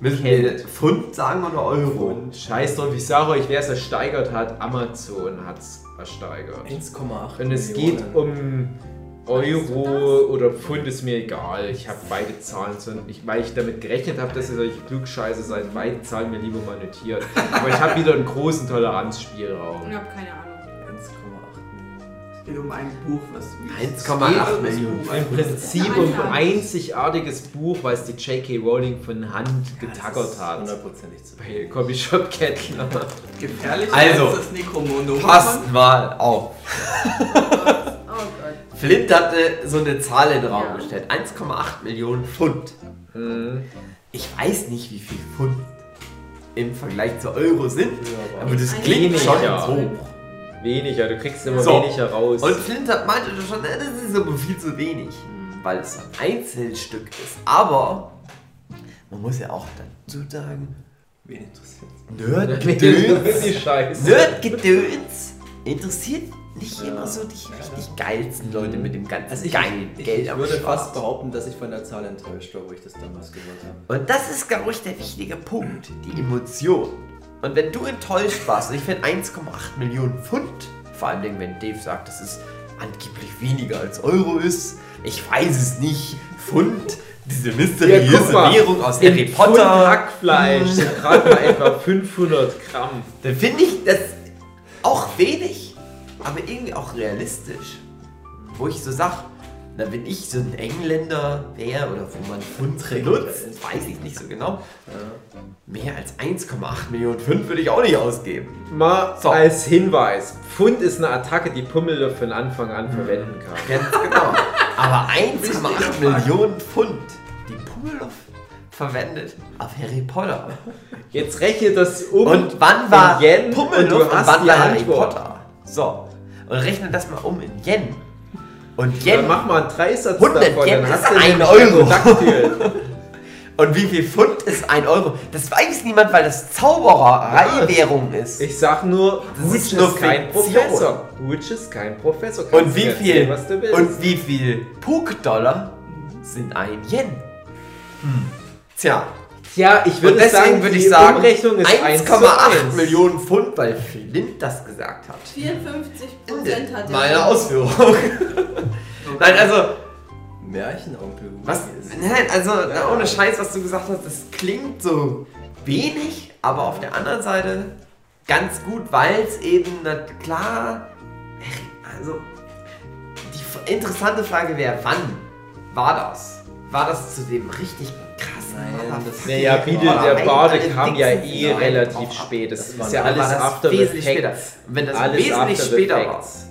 Müssen wir Pfund sagen oder Euro? scheiß drauf, ich sage euch, wer es ersteigert hat, Amazon hat es ersteigert. 1,8 Und es geht um Euro oder Pfund, ist mir egal. Ich habe beide Zahlen, so- ich, weil ich damit gerechnet habe, dass ihr solche Klugscheiße seid, beide Zahlen mir lieber mal notiert. Aber ich habe wieder einen großen Toleranzspielraum. Ich habe keine Ahnung. 1,8 Es geht um ein Buch, was. 1,8 Millionen. Im Prinzip um ein einzigartiges Buch, was die J.K. Rowling von Hand getackert hat. Hundertprozentig zu Bei Copyshop Kettler. Gefährlich Also, als das Necromondo. Passt mal auf. Oh. Flint hatte so eine Zahl in den Raum Ja. gestellt. 1,8 Millionen Pfund. Hm. Ich weiß nicht, wie viel Pfund im Vergleich zu Euro sind, Ja, aber das Ein klingt schon hoch. Weniger, du kriegst immer So. weniger raus. Und Flint hat meinte schon, das ist aber viel zu wenig, weil es ein Einzelstück ist. Aber man muss ja auch dazu sagen, Wen interessiert Nerdgedöns, die Scheiße. Nerdgedöns interessiert nicht immer so die richtig geilsten Leute mit dem ganzen Also ich, geilen ich, Geld ich würde Start. fast behaupten, dass ich von der Zahl enttäuscht war, wo ich das damals gehört habe. Und das ist, glaube ich, der wichtige Punkt, die Emotion. Und wenn du enttäuscht warst, und ich finde 1,8 Millionen Pfund, vor allem wenn Dave sagt, dass es angeblich weniger als Euro ist, ich weiß es nicht, Pfund, diese Ja, mysteriöse mal, Währung aus in Harry Pfund Potter, Hackfleisch sind gerade mal etwa 500 Gramm. dann finde ich das auch wenig, aber irgendwie auch realistisch. Wo ich so sage, na, wenn ich so ein Engländer wäre oder wo man Pfund benutzt, weiß ich nicht so genau. Mehr als 1,8 Millionen Pfund würde ich auch nicht ausgeben. Mal So. als Hinweis: Pfund ist eine Attacke, die Pummel von Anfang an verwenden kann. Ganz genau. Aber 1,8 Millionen Pfund, die Pummeluff verwendet auf Harry Potter. Jetzt rechne das um. Und wann war Yen Pummeluff und und wann war Harry. Potter? So. Und rechne das mal um in Yen. Und Dann Yen. mach mal einen Dreisatz 100 davon, Yen dann hast ist ein Euro. Und wie viel Pfund ist ein Euro? Das weiß niemand, weil das Zaubererei-Währung ist. Ich sag nur, Das Hutsch ist ist, nur kein Fiktion. Professor. Hutsch ist kein Professor. Kannst Und wie viel, erzählen, und wie viel Puk-Dollar sind ein Yen? Hm. Tja, ja, ich würde deswegen sagen, würde ich sagen, Umrechnung ist 1 zu 1,8 1. Millionen Pfund, weil Flint das gesagt hat. 54 Prozent hat er. Meine Ausführung. Nein, also, Märchenonkel. was, nein, also, na, ohne Scheiß, was du gesagt hast, das klingt so wenig, aber auf der anderen Seite ganz gut, weil es eben, na klar, also, die interessante Frage wäre, wann war das? War das zu dem richtig krassen Nein, das- Naja, Oder der alle kam ja eh sein relativ spät. Das, Das ist war ja alles After wesentlich später. Effects. Wenn das Alles wesentlich After später the war, Effects.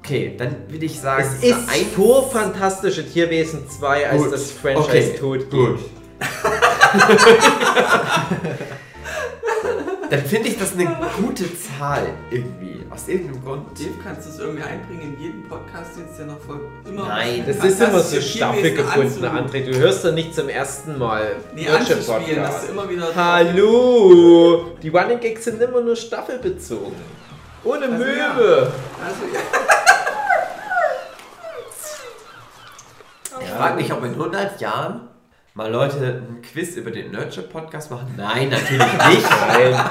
okay, dann würde ich sagen, Es ist ein- vor Fantastische Tierwesen 2, als Gut. das Franchise Okay, tot gut. Dann finde ich das eine gute Zahl irgendwie. Aus irgendeinem Grund. Dave, kannst du es irgendwie einbringen in jeden Podcast jetzt, der noch voll immer Nein, Das ist immer so staffelgebunden, anzu- André. Du hörst doch nicht zum ersten Mal Nee, deutsche anzuspielen, dass du Podcast. immer wieder. Hallo! Die Running Gags sind immer nur staffelbezogen. Ohne Also ja. Möwe. Also, ja. Ich frage mich, ob in 100 Jahren mal Leute ein Quiz über den Nurture Podcast machen. Nein, natürlich nicht. Nein.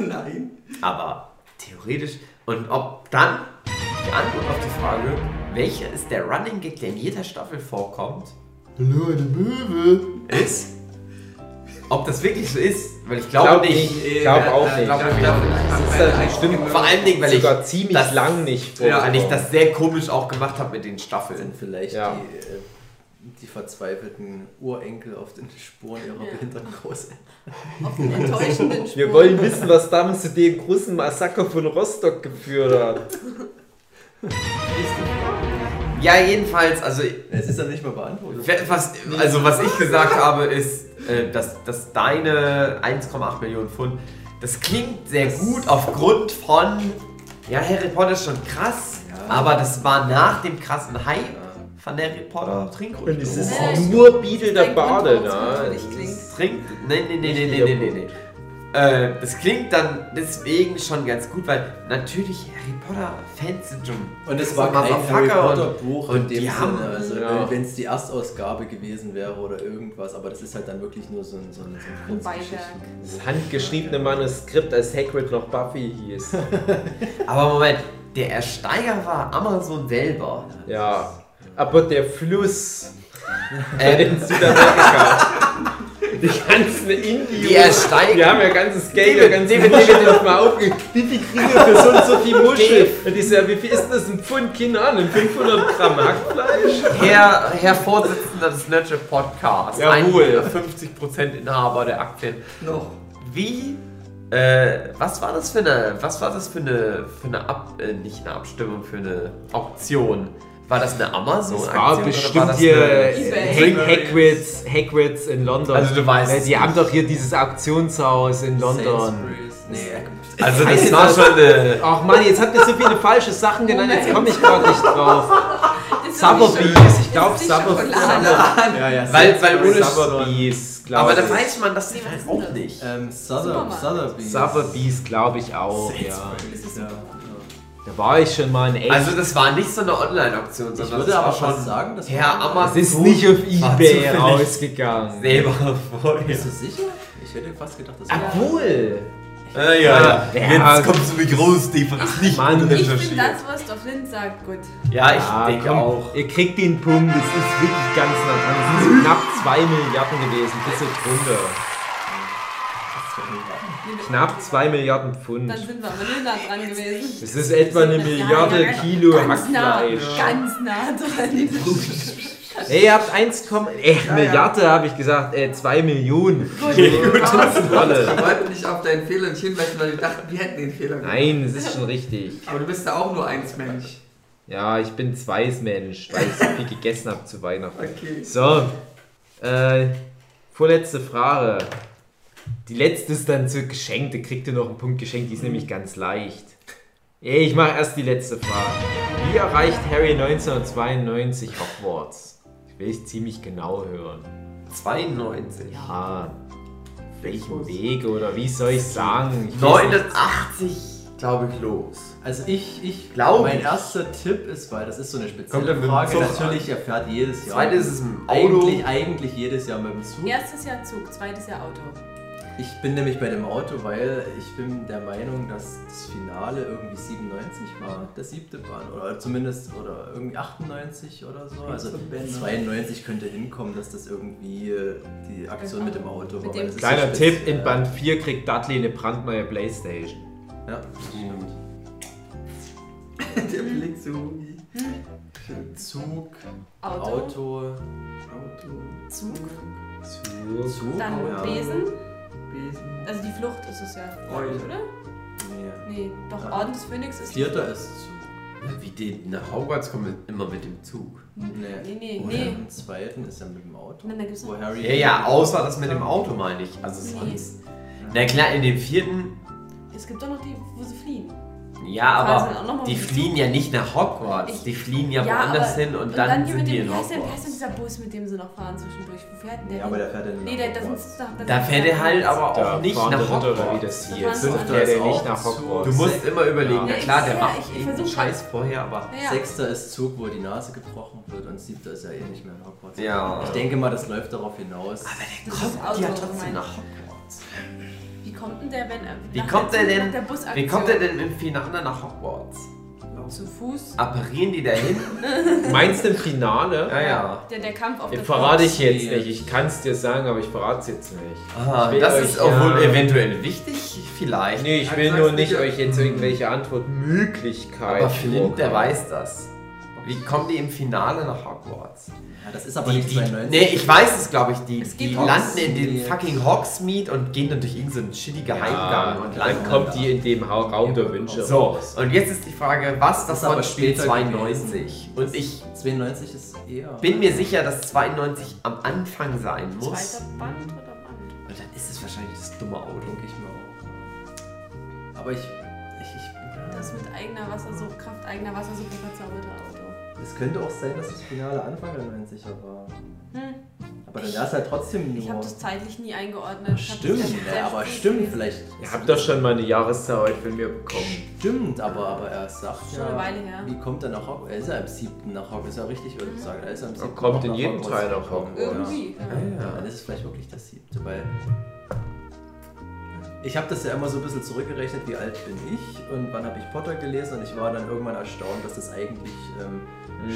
Nein. Aber theoretisch. Und ob dann die Antwort auf die Frage, welcher ist der Running Gag, der in jeder Staffel vorkommt? Hallo, eine Möwe. Ist. Ob das wirklich so ist, weil ich glaube Glaub nicht. nicht. Ich glaube auch nicht. glaub Das ich auch nicht. ist dann bestimmt Vor allen Dingen, weil ich sogar ziemlich das- lang nicht Ja, weil ich das sehr komisch auch gemacht habe mit den Staffeln. vielleicht Ja. die, äh, die verzweifelten Urenkel auf den Spuren ihrer Ja. behinderten Großeltern. Auf den enttäuschenden Spur. Wir wollen wissen, was damals zu dem großen Massaker von Rostock geführt hat. Ja, jedenfalls, also Es ist ja nicht mal beantwortet. was, also was ich gesagt habe, ist, äh, dass, dass deine 1,8 Millionen Pfund, das klingt sehr gut aufgrund von, ja, Harry Potter ist schon krass, Ja. aber das war nach dem krassen Hype von Harry Potter Trinkrunde. Und es ist Nein. nur Beadle der Bade, Grund, warum es ne? natürlich klingt. Trink. Nee, nee, nee, nee, nee, Wichtiger nee, nee, nee. Äh, das klingt dann deswegen schon ganz gut, weil natürlich Harry Potter Fans sind schon. Und es war kein Harry Potter und- Buch und in dem die haben- Sinne. Also Ja. wenn es die Erstausgabe gewesen wäre oder irgendwas, aber das ist halt dann wirklich nur so ein, so ein, so ein Das handgeschriebene Manuskript, als Hagrid noch Buffy hieß. Aber Moment, der Ersteiger war Amazon selber. Ja. Aber der Fluss Äh, in Südamerika. Die ganzen Indios. Die Ersteiger- Die haben ja ganzes Geld, ja ganze Muscheln auf mal aufge... Wie viel kriegen wir für so und so viel Muschel? Und die so, ja, wie viel ist das? Ein Pfund? Keine Ahnung. 500 Gramm Hackfleisch? Herr, Herr Vorsitzender des Nurture Podcasts, Jawohl. 50% Inhaber der Aktien. Noch. Wie, äh, was war das für eine, was war das für eine, für eine Ab, äh, nicht eine Abstimmung, für eine Auktion? War das eine Amazon? Das war bestimmt war das hier. Hack- Hagrids, Hagrids in London. Also du weißt es Die nicht. haben doch hier dieses Auktionshaus in London. Nee, Also das ich war nicht. schon eine. Ach Mann, jetzt habt ihr so viele falsche Sachen genannt, jetzt komme ich gerade nicht drauf. Das nicht Sotheby's, ich glaube Das nicht Sotheby's. Schokolade. ja, ja. Weil, weil ohne Sotheby's, glaube Aber ich. da weiß man das Nee, was ist auch das? nicht. Ähm. Sotheby's, glaube ich auch, ja. Ja. Da war ich schon mal in echt. Also das war nicht so eine Online-Auktion, Ich sondern würde das aber war schon sagen, das Herr Amazon. es ist nicht auf Ebay rausgegangen. Selber vorher. Bist du sicher? Ich hätte fast gedacht, das war. Obwohl. Ah, ja, ja. Ja. Jetzt kommst du mit groß, die ist nicht Mann. gut Ich finde das, was der Flint sagt, gut. Ja, ich Ah, denke komm, auch. Ihr kriegt den Punkt, es ist wirklich ganz nah dran. Es sind so knapp 2 Milliarden gewesen, bisschen drunter. Knapp 2 Milliarden Pfund. Dann sind wir aber nur nah dran gewesen. Das ist etwa eine Milliarde Ja, ja, Kilo ganz nah, Hackfleisch. ganz nah dran. Ey, ihr habt 1, äh, Milliarde habe ich gesagt, äh, 2 Millionen. Gut. Rolle. Wir wollten nicht auf deinen Fehler nicht hinweisen, weil wir dachten, wir hätten den Fehler gemacht. Nein, es ist schon richtig. Aber du bist ja auch nur eins Mensch. Ja, ich bin Zweismensch, weil ich so viel gegessen habe zu Weihnachten. Okay. So, äh, vorletzte Frage. Die letzte ist dann so geschenkt, da kriegt ihr noch einen Punkt geschenkt, die ist nämlich ganz leicht. Ey, ich mache erst die letzte Frage. Wie erreicht Harry 1992 Hogwarts? Ich will es ziemlich genau hören. 92. Ja, welchen Weg oder wie soll ich sagen? Ich weiß nicht. 89, glaube ich, los. Also ich, ich Glaube mein ich. erster Tipp ist, weil das ist so eine spezielle er Frage, natürlich erfährt jedes Jahr. Zweite ist es im Auto. Eigentlich, eigentlich jedes Jahr mit dem Zug. Erstes Jahr Zug, zweites Jahr Auto. Ich bin nämlich bei dem Auto, weil ich bin der Meinung, dass das Finale irgendwie 97 war, der siebte Bahn. Oder zumindest, oder irgendwie 98 oder so. Also 92 könnte hinkommen, dass das irgendwie äh, die Aktion mit dem Auto Mit war. dem Kleiner so Tipp, in Band 4 kriegt Dudley eine brandneue Playstation. Ja, stimmt. Der Blick so wie Zug, Auto, Auto, Auto, Zug, Zug. dann ja. Besen. Besen. Also die Flucht ist es ja, Eule. oder? Nee. Nee, doch Ja. Orden des Phönix ist Vierter ist Zug. Wie die nach Hogwarts kommen immer mit dem Zug. Nee, nee, Oder nee. im zweiten ist er mit dem Auto. Nein, da gibt's wo noch- Harry Ja, ja, außer das mit dem Auto meine ich. Also Nee. sonst. Na klar, in dem vierten. Es gibt doch noch die, wo sie fliehen. Ja, aber die fliehen ja nicht nach Hogwarts. Ich- Die fliehen ja, Ja, woanders aber- hin und, dann, hier sind mit die dem, in denn, wie heißt Hogwarts. denn dieser Bus, mit dem sie noch fahren zwischendurch? Wo fährt denn der Ja, aber der fährt ja Nee, der, da doch. Da fährt er halt aber auch Da nicht nach Ritter oder wie Hogwarts. das Da hier ist. an. Fährt er nicht nach. Hogwarts. Du musst immer überlegen, Ja. klar, der Ja, macht irgendeinen Scheiß vorher, aber. Sechster ist Zug, wo die Nase gebrochen wird und siebter ist ja eh nicht mehr in Hogwarts. Ja. Ich denke mal, das läuft darauf hinaus. Aber der Das kommt ja trotzdem nach Hogwarts. Wie kommt denn der, wenn er. Wie kommt der der denn? Wie kommt der denn im Finale nach Hogwarts? Zu Fuß? Apparieren die da hin? Meinst du im Finale? Ja, ja. Der, der Kampf auf Den der verrate ich jetzt nicht. Ich kann es dir sagen, aber ich verrate es jetzt nicht. Ah, das euch ist auch wohl ja- eventuell wichtig, vielleicht. Nee, ich will nur nicht euch jetzt irgendwelche Antwortmöglichkeiten. Aber Flint, der weiß das. Wie kommen die im Finale nach Hogwarts? Ja, das ist aber Die, nicht die, 92. nee, ich weiß es, glaube ich. Die, Es die landen in den fucking Hogsmeade und gehen dann durch irgendeinen shitty Geheimgang Ja, und dann landen kommt die in dem Ha- Raum der Wünsche So, und jetzt ist die Frage, was Das davon aber spielt später 92? Und ich 92 ist eher. bin mir sicher, dass 92 am Anfang sein muss. Zweiter Band oder Band? Und dann ist es wahrscheinlich das dumme Auto. denke ich mir auch. Aber ich. ich, ich Das mit eigener Wassersucht, Kraft eigener Wassersucht verzauberte Auto. Es könnte auch sein, dass das Finale Anfang der 90er war. Hm. Aber dann wäre es halt trotzdem nur. Ich habe das zeitlich nie eingeordnet. Ich Stimmt, ja, aber stimmt, vielleicht. Ihr habt doch schon mal eine Jahreszahl von mir bekommen. Stimmt, aber, aber er sagt Schon ja. eine Weile her. Wie kommt er nach Hogwarts? Er ist ja am 7. nach Hogwarts. Ist ja richtig, würde ich sagen. Er ist am 7. kommt in jedem. Teil nach Hogwarts. Irgendwie. Ja, Ja. Ja, dann ist es vielleicht wirklich das siebte, weil ich habe das ja immer so ein bisschen zurückgerechnet, wie alt bin ich und wann habe ich Potter gelesen und ich war dann irgendwann erstaunt, dass das eigentlich ähm,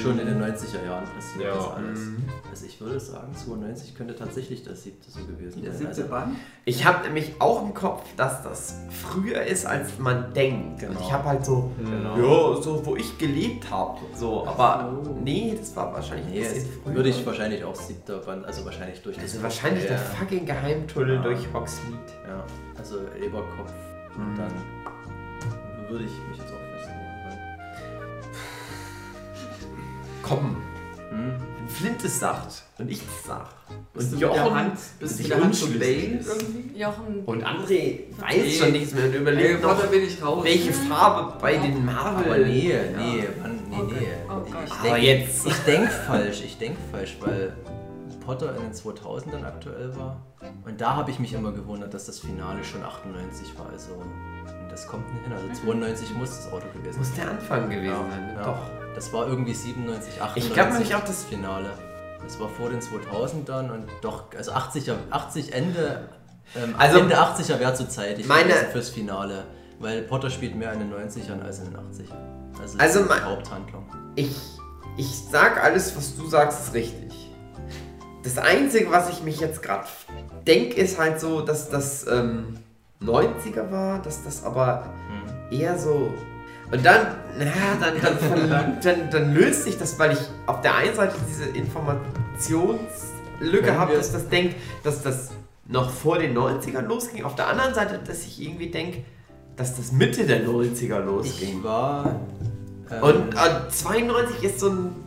schon in den 90er Jahren passiert Ja. ist alles. Mhm. Also ich würde sagen, 92 könnte tatsächlich das siebte so gewesen Der sein. siebte Also, Band. Ich habe nämlich auch im Kopf, dass das früher ist, als man denkt. Und Genau. ich habe halt so, Genau. ja, so wo ich gelebt habe. So, aber so. nee, das war wahrscheinlich nee, früher. würde ich wahrscheinlich auch siebter Band, also wahrscheinlich durch das also wahrscheinlich ja, der fucking Geheimtunnel Ja. durch Hogsmeade. Ja, also Eberkopf und Mhm. dann würde ich mich jetzt auch festlegen wollen. komm, Hm? wenn Flint es sagt und ich es sag. Bist du Und mit der Jochen Hand, bist mit der Hand irgendwie? Jochen. Und André weiß Nee. schon nichts mehr und überlegt noch, Potter bin ich raus. welche Farbe bei den Marvel... Aber nee, nee, Mann, nee, Oh nee. Oh. Ich Aber denk, jetzt... ich denk falsch, ich denk falsch, weil Potter in den 2000ern aktuell war. Und da habe ich mich immer gewundert, dass das Finale schon 98 war. Also, das kommt nicht hin. Also 92 muss das Auto gewesen Muss der Anfang gewesen Ja, sein. ja. Doch. Das war irgendwie 97, 98. Ich glaub nämlich auch, das- Finale. Das war vor den 2000ern und doch, also 80er, 80 Ende, ähm, Also- Ende 80er wäre zu zeitig Meine- fürs Finale. Weil Potter spielt mehr in den 90ern als in den 80ern. Also, Also das ist die Haupthandlung. Ich, ich sag alles, was du sagst, ist richtig. Das Einzige, was ich mich jetzt gerade denke, ist halt so, dass das ähm, 90er war, dass das aber Hm. eher so. Und dann, na, dann, dann, dann, dann, löst sich das, weil ich auf der einen Seite diese Informationslücke habe, dass das denkt, dass das noch vor den 90ern losging. Auf der anderen Seite, dass ich irgendwie denke, dass das Mitte der 90er losging. Ich war. ähm, Und äh, 92 ist so ein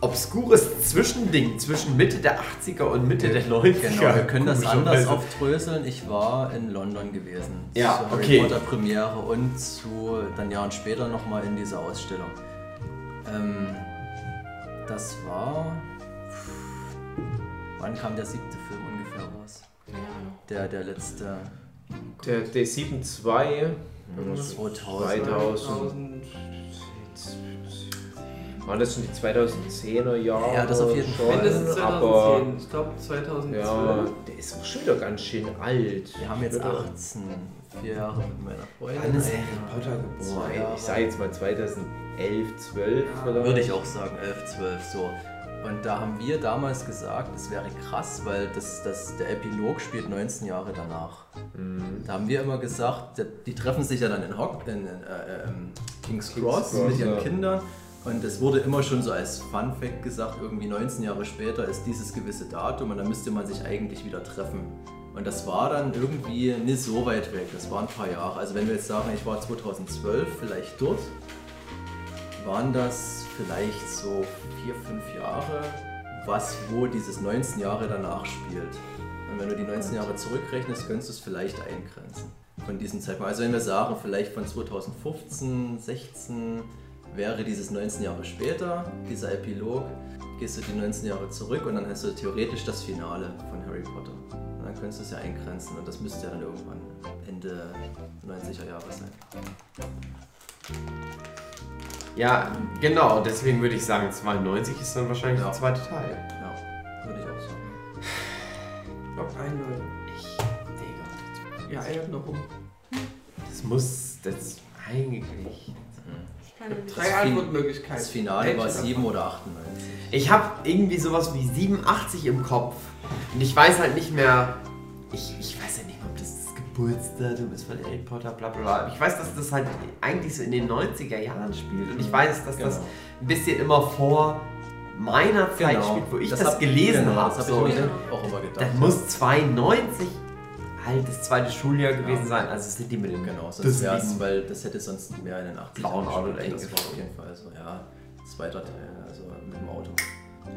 obskures Zwischending zwischen Mitte der 80er und Mitte der 90er. Genau, wir können das anders aufdröseln. Ich war in London gewesen. Ja, zur Harry okay. Potter Premiere und zu dann Jahren später nochmal in dieser Ausstellung. Ähm, das war. Wann kam der siebte Film ungefähr raus? Der, der letzte. Der, der 7-2. 2000. 2000. Waren das schon die 2010er Jahre? Ja, das auf jeden Fall. Mindestens Aber 2010. Ich glaube 2012. ja, der ist auch schon wieder ganz schön alt. Wir haben jetzt Ich würde- 18, vier Jahre mit meiner Freundin. Wann ist Harry Potter geboren? Ich sage jetzt mal 2011, 12 vielleicht. Würde ich auch sagen, 11, 12 so. Und da haben wir damals gesagt, es wäre krass, weil das, das, der Epilog spielt 19 Jahre danach. Mhm. Da haben wir immer gesagt, die treffen sich ja dann in, Hock, in, in äh, ähm, King's King's Cross Cross, mit ihren ja. Kindern. Und es wurde immer schon so als Fun Fact gesagt, irgendwie 19 Jahre später ist dieses gewisse Datum und da müsste man sich eigentlich wieder treffen. Und das war dann irgendwie nicht so weit weg, das waren ein paar Jahre. Also wenn wir jetzt sagen, ich war 2012 vielleicht dort, waren das vielleicht so vier, fünf Jahre, was wo dieses 19 Jahre danach spielt. Und wenn du die 19 Jahre zurückrechnest, könntest du es vielleicht eingrenzen von diesem Zeitpunkt. Also wenn wir sagen, vielleicht von 2015, 16 wäre dieses 19 Jahre später, dieser Epilog, gehst du die 19 Jahre zurück und dann hast du theoretisch das Finale von Harry Potter. Und dann könntest du es ja eingrenzen und das müsste ja dann irgendwann Ende 90er Jahre sein. Ja, genau, deswegen würde ich sagen, 92 ist dann wahrscheinlich Ja. der zweite Teil. Ja, würde ich auch sagen. Log ein, Leute. Ich, Digga, Ja, er hat noch rum. das muss, das eigentlich. Ich. Drei Antwortmöglichkeiten. Das Finale war Welche 7 oder 98. Ich habe irgendwie sowas wie 87 im Kopf. Und ich weiß halt nicht mehr. Ich, ich weiß ja nicht mehr, ob das das Geburtsdatum ist von Harry Potter, bla bla bla. Ich weiß, dass das halt eigentlich so in den 90er Jahren spielt. Und ich weiß, dass das Genau. ein bisschen immer vor meiner Zeit spielt, wo ich das, hab- gelesen genau, habe. Das So, habe ich mir dann- auch immer gedacht. dann muss 92 halt das zweite Schuljahr gewesen Ja. sein. Also es sind die mit dem Genau, sonst Das wäre es, liegen. weil das hätte sonst mehr in den 80ern Blauen Auto Das war auf jeden Fall so, ja, zweiter Teil, also mit dem Auto.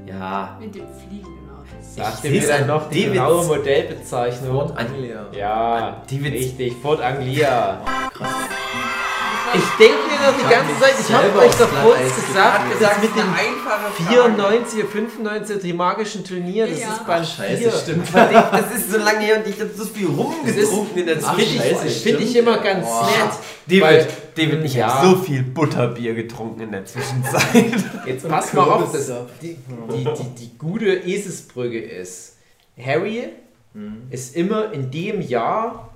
Ja. Mit dem fliegenden Auto. Ich ihr mir dann an noch die genaue Modellbezeichnung? Anglia. Ja, richtig, Ford Anglia. Krass. Ich denke mir doch die ganze Zeit, ich habe euch doch kurz gesagt, das gesagt, ist mit dem eine einfache Frage. 94, 95, die magischen Turnier, das Ja. ist Band Scheiße, 4. stimmt. Das ist so lange her und ich habe so viel rumgetrunken in der Ach, Finde ich, find immer ganz Boah. nett. David, Weil- David, ich Ja. habe so viel Butterbier getrunken in der Zwischenzeit. Jetzt pass mal auf, das, Kürbissaft. die, die, die, die gute Eselsbrücke ist, Harry Mhm. ist immer in dem Jahr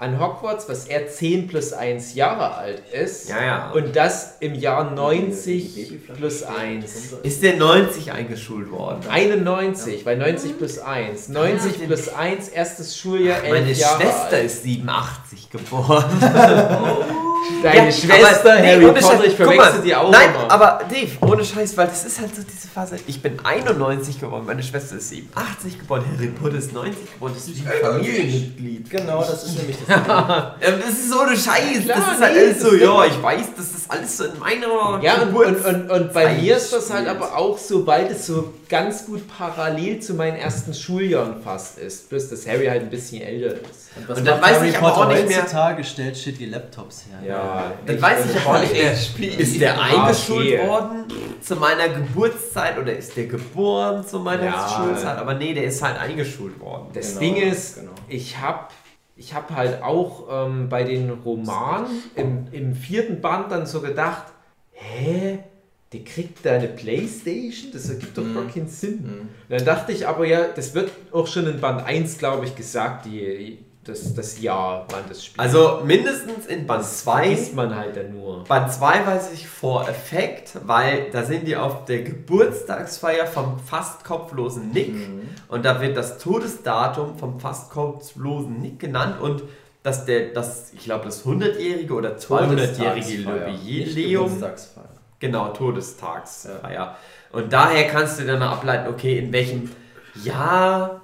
an Hogwarts, was er 10 plus 1 Jahre alt ist. Ja, ja. Und das im Jahr 90 plus 1. Ist der 90 eingeschult worden? 91, weil 90 plus 1. 90 Ah. plus 1, erstes Schuljahr, 11 Meine Jahre Schwester alt. ist 87 geboren. Deine Ja, Schwester, aber, nee, Harry ohne Potter, Scheiß, ich verwechsel mal, die auch Nein, immer. aber Dave, ohne Scheiß, weil das ist halt so diese Phase. Ich bin 91 geworden, meine Schwester ist 87 geworden, Harry Potter ist 90 geworden, das ist wie ein Familienmitglied. Genau, das ist nämlich das. Das ist so eine Scheiß, Klar, das ist halt nee, alles so, ja, ich weiß, das ist alles so in meiner Ja, und, und, und, und bei mir ist das halt aber auch so, weil es so ganz gut parallel zu meinen ersten Schuljahren fast ist. Plus, dass Harry halt ein bisschen älter ist. was Und dann weiß Harry ich aber Potter auch nicht mehr- heutzutage stellt shit die Laptops her. Ja, Dann weiß ich aber auch nicht mehr, ist der eingeschult okay. worden zu meiner Geburtszeit oder ist der geboren zu meiner Ja. Schulzeit? Aber nee, der ist halt eingeschult worden. Das Genau, Ding ist, genau. ich habe ich hab halt auch ähm, bei den Romanen im, im vierten Band dann so gedacht, hä? Der kriegt da eine Playstation? Das ergibt doch gar keinen Sinn. Mhm. Dann dachte ich aber ja, das wird auch schon in Band 1, glaube ich, gesagt, die, das, das Jahr, wann das spielt. Also mindestens in Band 2. liest man halt dann nur. Band 2 weiß ich vor Effekt, weil da sind die auf der Geburtstagsfeier vom fast kopflosen Nick und da wird das Todesdatum vom fast kopflosen Nick genannt und dass der, das, ich glaube, das 100-jährige oder 200-jährige Todestagsfeier, nicht Jubiläum, Geburtstagsfeier. Genau, Todestagsfeier. Und daher kannst du dann ableiten, okay, in welchem Jahr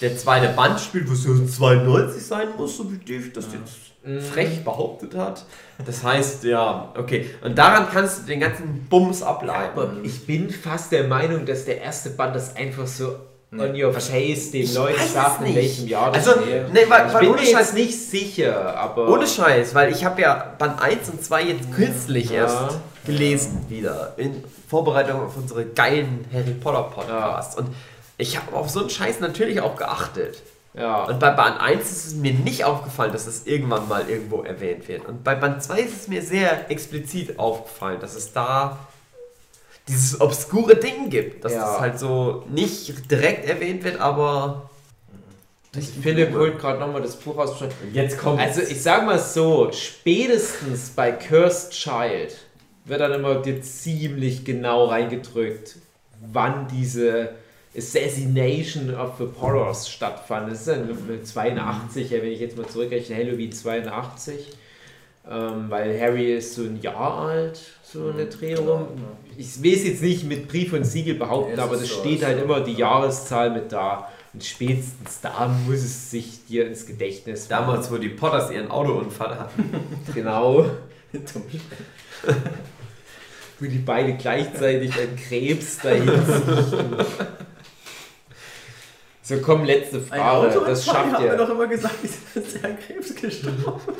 der zweite Band spielt, wo es so 92 sein muss, so wie Dave das jetzt frech behauptet hat. Das heißt, ja, okay. Und daran kannst du den ganzen Bums ableiten. Aber ich bin fast der Meinung, dass der erste Band das einfach so on your face den Leuten es sagt, in welchem Jahr das Also, nee, weil- ich weil bin ohne mir jetzt Scheiß- nicht sicher, aber... Ohne Scheiß, weil ich habe ja Band 1 und 2 jetzt kürzlich Ja. erst gelesen wieder. In Vorbereitung auf unsere geilen Harry Potter Podcasts. Und ich habe auf so einen Scheiß natürlich auch geachtet. Ja. Und bei Band 1 ist es mir nicht aufgefallen, dass es irgendwann mal irgendwo erwähnt wird. Und bei Band 2 ist es mir sehr explizit aufgefallen, dass es da dieses obskure Ding gibt. Dass Ja. das halt so nicht direkt erwähnt wird, aber. Ich Philipp holt gerade nochmal das Buch aus. Jetzt kommt. Also ich sag mal so, spätestens bei Cursed Child wird dann immer dir ziemlich genau reingedrückt, wann diese Assassination of the Porters stattfand. Das ist dann 82, ja, wenn ich jetzt mal zurückrechne, Halloween 82. Ähm, weil Harry ist so ein Jahr alt, so eine Dreh rum. Ich will es jetzt nicht mit Brief und Siegel behaupten, aber das so, steht halt so. immer die Jahreszahl mit da. Und spätestens da muss es sich dir ins Gedächtnis Damals, wo die Potters ihren Autounfall hatten. Genau. Wo die beide gleichzeitig an Krebs dahin siechen. So, komm, letzte Frage. Das schafft haben wir ihr. doch immer gesagt, die sind an Krebs gestorben.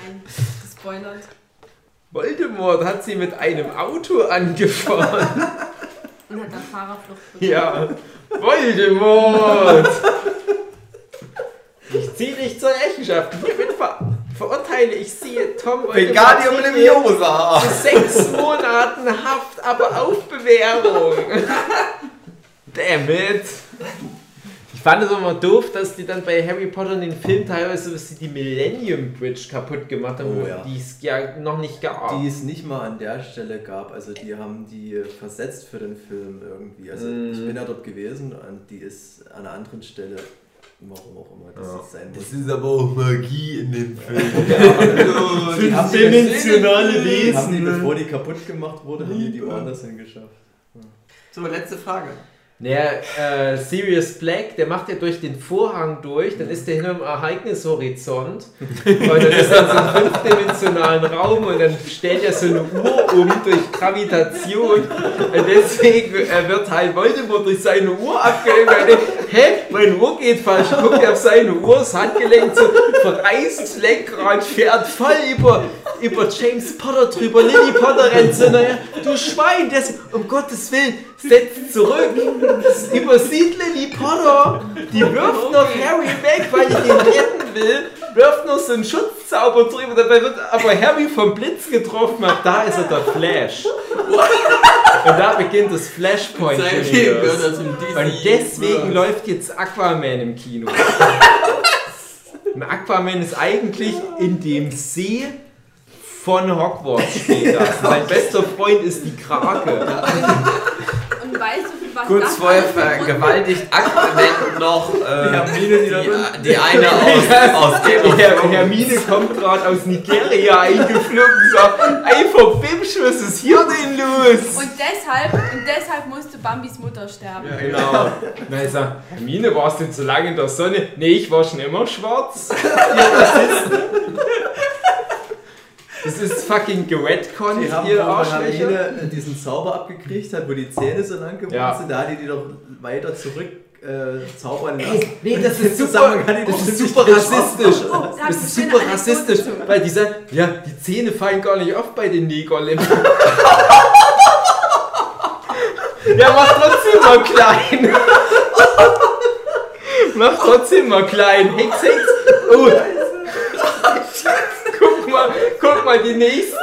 Nein, gespoilert. Voldemort hat sie mit einem Auto angefahren. Und hat dann Fahrerflucht bekommen. ja. Voldemort! Ich ziehe dich zur Rechenschaft. Hiermit ver verurteile ich sie, Tom Voldemort, Leviosa! zu sechs Monaten Haft, aber auf Bewährung. Damn it. Ich fand es immer doof, dass die dann bei Harry Potter in den Film teilweise dass sie die Millennium Bridge kaputt gemacht haben, Oh ja. die es ja noch nicht gab. Die es nicht mal an der Stelle gab. Also die haben die versetzt für den Film irgendwie. Also ich bin ja dort gewesen und die ist an einer anderen Stelle, warum auch immer das jetzt sein muss. Das ist aber auch Magie in dem Film. Die haben die, Dimensionale die haben die, Wesen. bevor die kaputt gemacht wurde, haben die die woanders hingeschafft. So, letzte Frage. Der äh, Sirius Black, der macht ja durch den Vorhang durch, dann ist der hinter dem Ereignishorizont und dann ist er in so einem fünfdimensionalen Raum und dann stellt er so eine Uhr um durch Gravitation und deswegen äh, wird halt Voldemort durch seine Uhr abgelenkt. Hä, meine Uhr geht falsch. Guckt er auf seine Uhr, das Handgelenk so verreißt, das Lenkrad fährt voll über, über James Potter drüber. Lily Potter rennt so, naja, du Schwein, das, um Gottes Willen, setzt zurück. Übersieht Lily Potter. Die wirft noch Harry weg, weil ich ihn retten will. Wirft noch so einen Schutzzauber drüber. Dabei wird aber Harry vom Blitz getroffen. Und da ist er der Flash. Und da beginnt das Flashpoint. Und deswegen läuft jetzt Aquaman im Kino. Und Aquaman ist eigentlich in dem See von Hogwarts steht das. Sein bester Freund ist die Krake. Und weißt du, für was Kurz das vorher vergewaltigt Akten noch äh, Die Hermine, die die, die eine aus, aus Game of Thrones. Hermine kommt gerade aus Nigeria eingeflogen und sagt, ey, Verbimsch, was ist hier denn los? Und deshalb, und deshalb musste Bambis Mutter sterben. Ja, Genau. Na, ich sag, Hermine, warst du zu lange in der Sonne? Nee, ich war schon immer schwarz. Das ist fucking gewetconnt, Die haben ihr Arschlöcher. Diesen Zauber abgekriegt hat, wo die Zähne so lang geworden Ja. sind, da hat die die doch weiter zurück äh, zaubern lassen. Ey, nee, das ist super, das ist super rassistisch. Oh, Das ist super rassistisch, weil die sagen, ja, die Zähne fallen gar nicht auf bei den Negerlippen. ja, mach trotzdem mal klein. mach trotzdem mal klein. Hex, Hex. Oh. Guck mal, die nächsten,